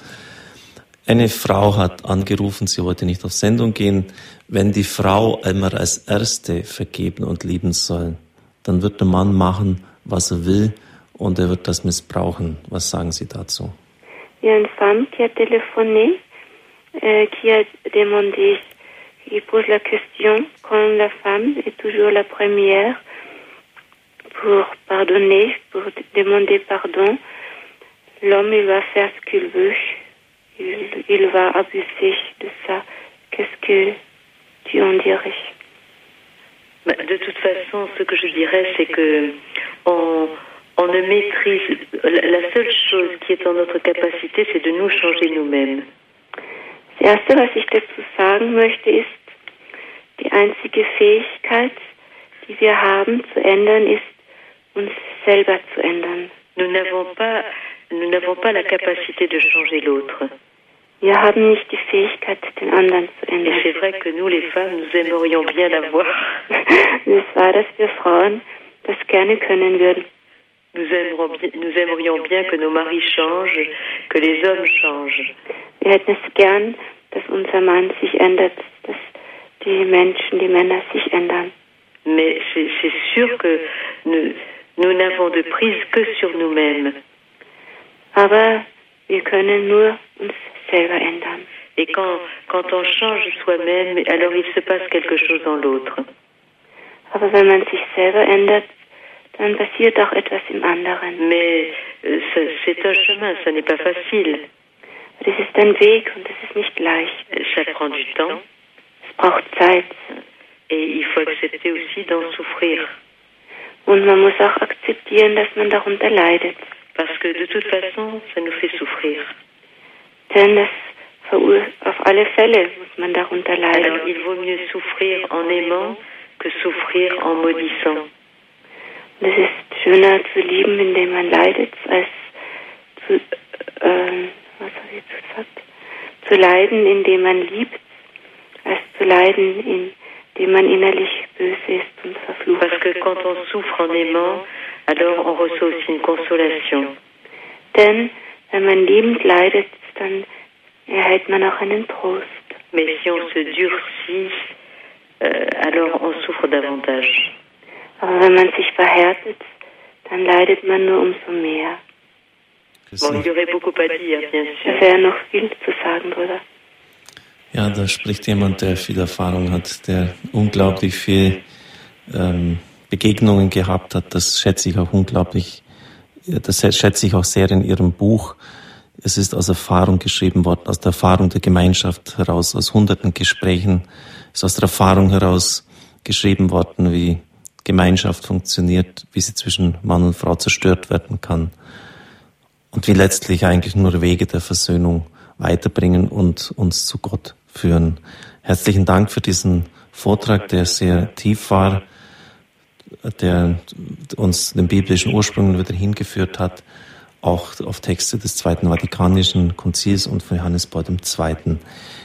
Eine Frau hat angerufen, sie wollte nicht auf Sendung gehen. Wenn die Frau einmal als Erste vergeben und lieben soll, dann wird der Mann machen, was er will und er wird das missbrauchen. Was sagen Sie dazu? Il y a une femme qui a téléphoné, euh, qui a demandé, qui pose la question quand la femme est toujours la première pour pardonner, pour demander pardon. L'homme, il va faire ce qu'il veut. Il, il va abuser de ça. Qu'est-ce que tu en dirais? Bah, De toute façon, ce que je dirais, c'est que on, on ne maîtrise. La seule chose qui est en notre capacité, c'est de nous changer nous-mêmes. Das Erste, was ich dazu sagen möchte, ist, die einzige Fähigkeit, die wir haben zu ändern, ist, uns selber zu ändern. Nous n'avons pas, nous n'avons pas la capacité de changer l'autre. Wir haben nicht die Fähigkeit, den anderen zu Et ändern. c'est vrai que nous, les femmes, nous aimerions bien l'avoir. Es war, dass wir Frauen das gerne können würden. Nous, aimerons bien- nous aimerions bien que nos maris changent, que les hommes changent. Wir hätten es gern, dass unser Mann sich ändert, dass die Menschen, die Männer sich ändern. Mais c'est c'est sûr que nous nous n'avons de prise que sur nous-mêmes. Aber wir können nur uns selber ändern. Et quand, quand on change soi-même, alors il se passe quelque chose dans l'autre. Aber wenn man sich selber ändert, dann passiert auch etwas im anderen. Mais euh, c'est un chemin, ça n'est pas facile. Das ist ein Weg und das ist nicht leicht. Ça prend du temps Es braucht Zeit. et il faut accepter aussi d'en souffrir. Und man muss auch akzeptieren, dass man darunter leidet. Parce que de toute façon, ça nous fait souffrir. Denn das auf alle Fälle muss man darunter Alors leiden. il vaut mieux souffrir en aimant que souffrir en maudissant. Es ist schöner zu lieben, indem man leidet, als zu, ähm, was habe ich jetzt gesagt? Zu leiden, indem man liebt, als zu leiden, indem man innerlich böse ist und verflucht. Parce que quand on souffre en aimant, alors on reçoit aussi une consolation. Denn wenn man liebend leidet, dann erhält man auch einen Trost. Mais si on se durcit, euh, alors on souffre davantage. Aber wenn man sich verhärtet, dann leidet man nur umso mehr. Bon, il y aurait beaucoup à dire, bien Da sûr. wäre noch viel zu sagen, Bruder. Ja, da spricht jemand, der viel Erfahrung hat, der unglaublich viel ähm, Begegnungen gehabt hat. Das schätze ich auch unglaublich, das schätze ich auch sehr in Ihrem Buch. Es ist aus Erfahrung geschrieben worden, aus der Erfahrung der Gemeinschaft heraus, aus hunderten Gesprächen, ist aus der Erfahrung heraus geschrieben worden, wie Gemeinschaft funktioniert, wie sie zwischen Mann und Frau zerstört werden kann und wie letztlich eigentlich nur Wege der Versöhnung weiterbringen und uns zu Gott führen. Herzlichen Dank für diesen Vortrag, der sehr tief war, der uns den biblischen Ursprüngen wieder hingeführt hat, auch auf Texte des Zweiten Vatikanischen Konzils und von Johannes Paul II.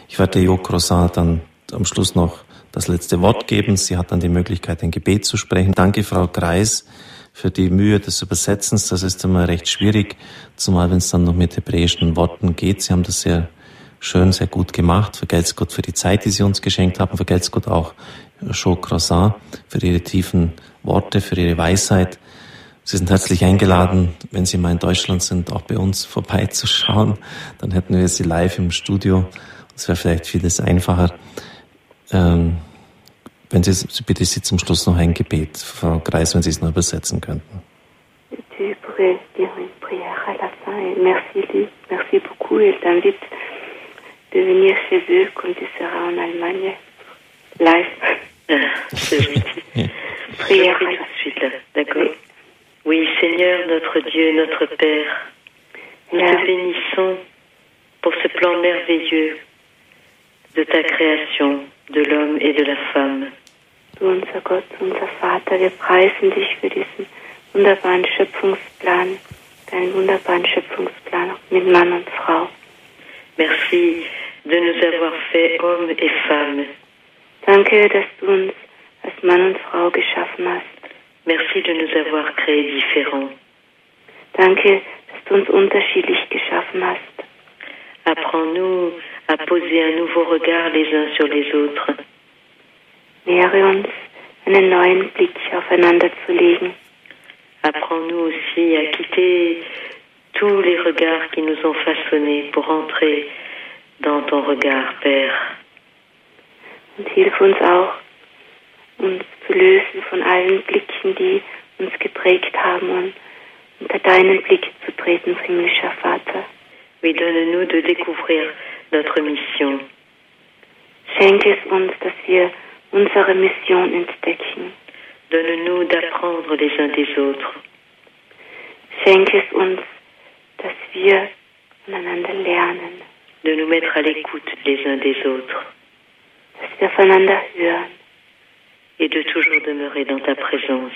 Ich werde Jo Croissant dann am Schluss noch das letzte Wort geben. Sie hat dann die Möglichkeit, ein Gebet zu sprechen. Danke, Frau Kreis, für die Mühe des Übersetzens. Das ist immer recht schwierig, zumal wenn es dann noch mit hebräischen Worten geht. Sie haben das sehr schön, sehr gut gemacht. Vergelt's Gott für die Zeit, die Sie uns geschenkt haben. Vergelt's Gott auch Jo Croissant für Ihre tiefen Worte, für Ihre Weisheit. Sie sind herzlich eingeladen, wenn Sie mal in Deutschland sind, auch bei uns vorbeizuschauen. Dann hätten wir Sie live im Studio. Das wäre vielleicht vieles einfacher. Ähm, wenn Sie, bitte Sie zum Schluss noch ein Gebet, Frau Kreis, wenn Sie es noch übersetzen könnten. Tu pourrais dire une prière à la fin et merci Luc, merci beaucoup et je t'invite de venir chez eux quand tu seras en Allemagne live. C'est gentil. Je Prière tout la de suite là, d'accord Oui, Seigneur, notre Dieu, notre Père, nous te bénissons pour ce plan merveilleux de ta création, de l'homme et de la femme. Du unser Gott, unser Vater, wir preisen dich für diesen wunderbaren Schöpfungsplan, deinen wunderbaren Schöpfungsplan mit Mann und Frau. Merci de nous avoir fait hommes et femmes. Danke, dass du uns als Mann und Frau geschaffen hast. Merci de nous avoir créés différents. Danke, dass du uns unterschiedlich geschaffen hast. Apprends-nous à poser un nouveau regard les uns sur les autres. Lehre uns, einen neuen Blick aufeinander zu legen. Apprends-nous aussi à quitter tous les regards qui nous ont façonnés pour entrer dans ton regard, Père. Und hilf uns auch, uns zu lösen von allen Blicken, die uns geprägt haben und unter deinen Blick zu treten, himmlischer Vater. Oui, donne-nous de découvrir notre mission. Schenke es uns, dass wir unsere Mission entdecken. Donne-nous d'apprendre les uns des autres. Schenke es uns, dass wir voneinander lernen, de nous mettre à l'écoute les uns des autres dass wir voneinander hören et de toujours demeurer dans ta présence.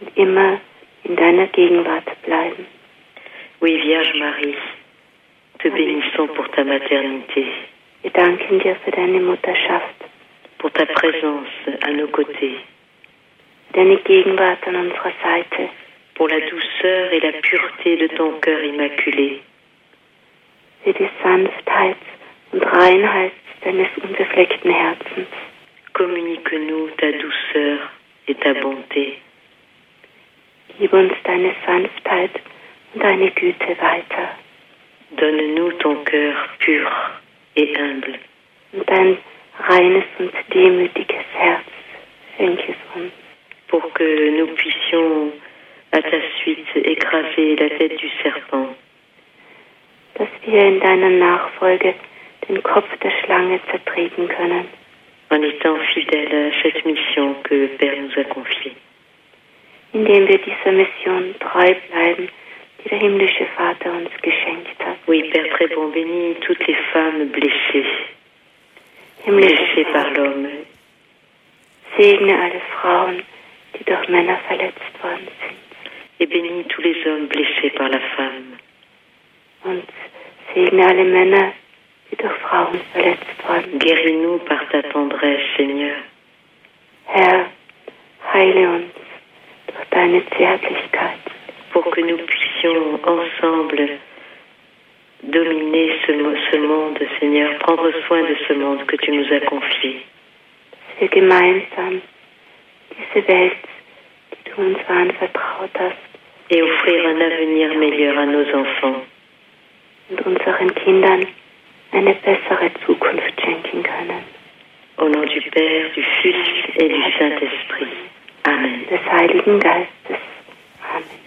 und immer in deiner Gegenwart bleiben. Oui, Vierge Marie, te bénissons pour ta maternité, Wir danken dir für deine Mutterschaft, pour ta présence à nos côtés, deine Gegenwart an unserer Seite, pour la douceur et la pureté de ton cœur immaculé. für die Sanftheit und Reinheit deines unbefleckten Herzens. Communique-nous ta douceur et ta bonté. Gib uns deine Sanftheit und deine Güte weiter Donne-nous ton cœur pur et humble, dein reines und demütiges Herz. Schenke es uns, pour que nous puissions à ta suite écraser la tête du serpent dass wir in deiner Nachfolge den Kopf der Schlange zertreten können, en étant fidèles à cette mission que Père nous a confiée. indem wir dieser Mission treu bleiben, der himmlische Vater uns geschenkt hat. Oui, Père très bon, bénis toutes les femmes blessées, blessées par l'homme, segne alle Frauen, die durch Männer verletzt worden sind. et bénis tous les hommes blessés par la femme. Und segne alle Männer, die durch Frauen verletzt worden sind. Guéris-nous par ta tendresse, Seigneur. Herr, heile uns durch deine Zärtlichkeit, pour que nous puissions ensemble dominer ce, ce monde, Seigneur, prendre soin de ce monde que tu nous as confié. dass wir gemeinsam diese Welt, die du uns anvertraut hast, et offrir un avenir meilleur à nos enfants. und unseren Kindern eine bessere Zukunft schenken können. Au nom du Père, du Fils et du Saint-Esprit. Amen. Des Heiligen Geistes.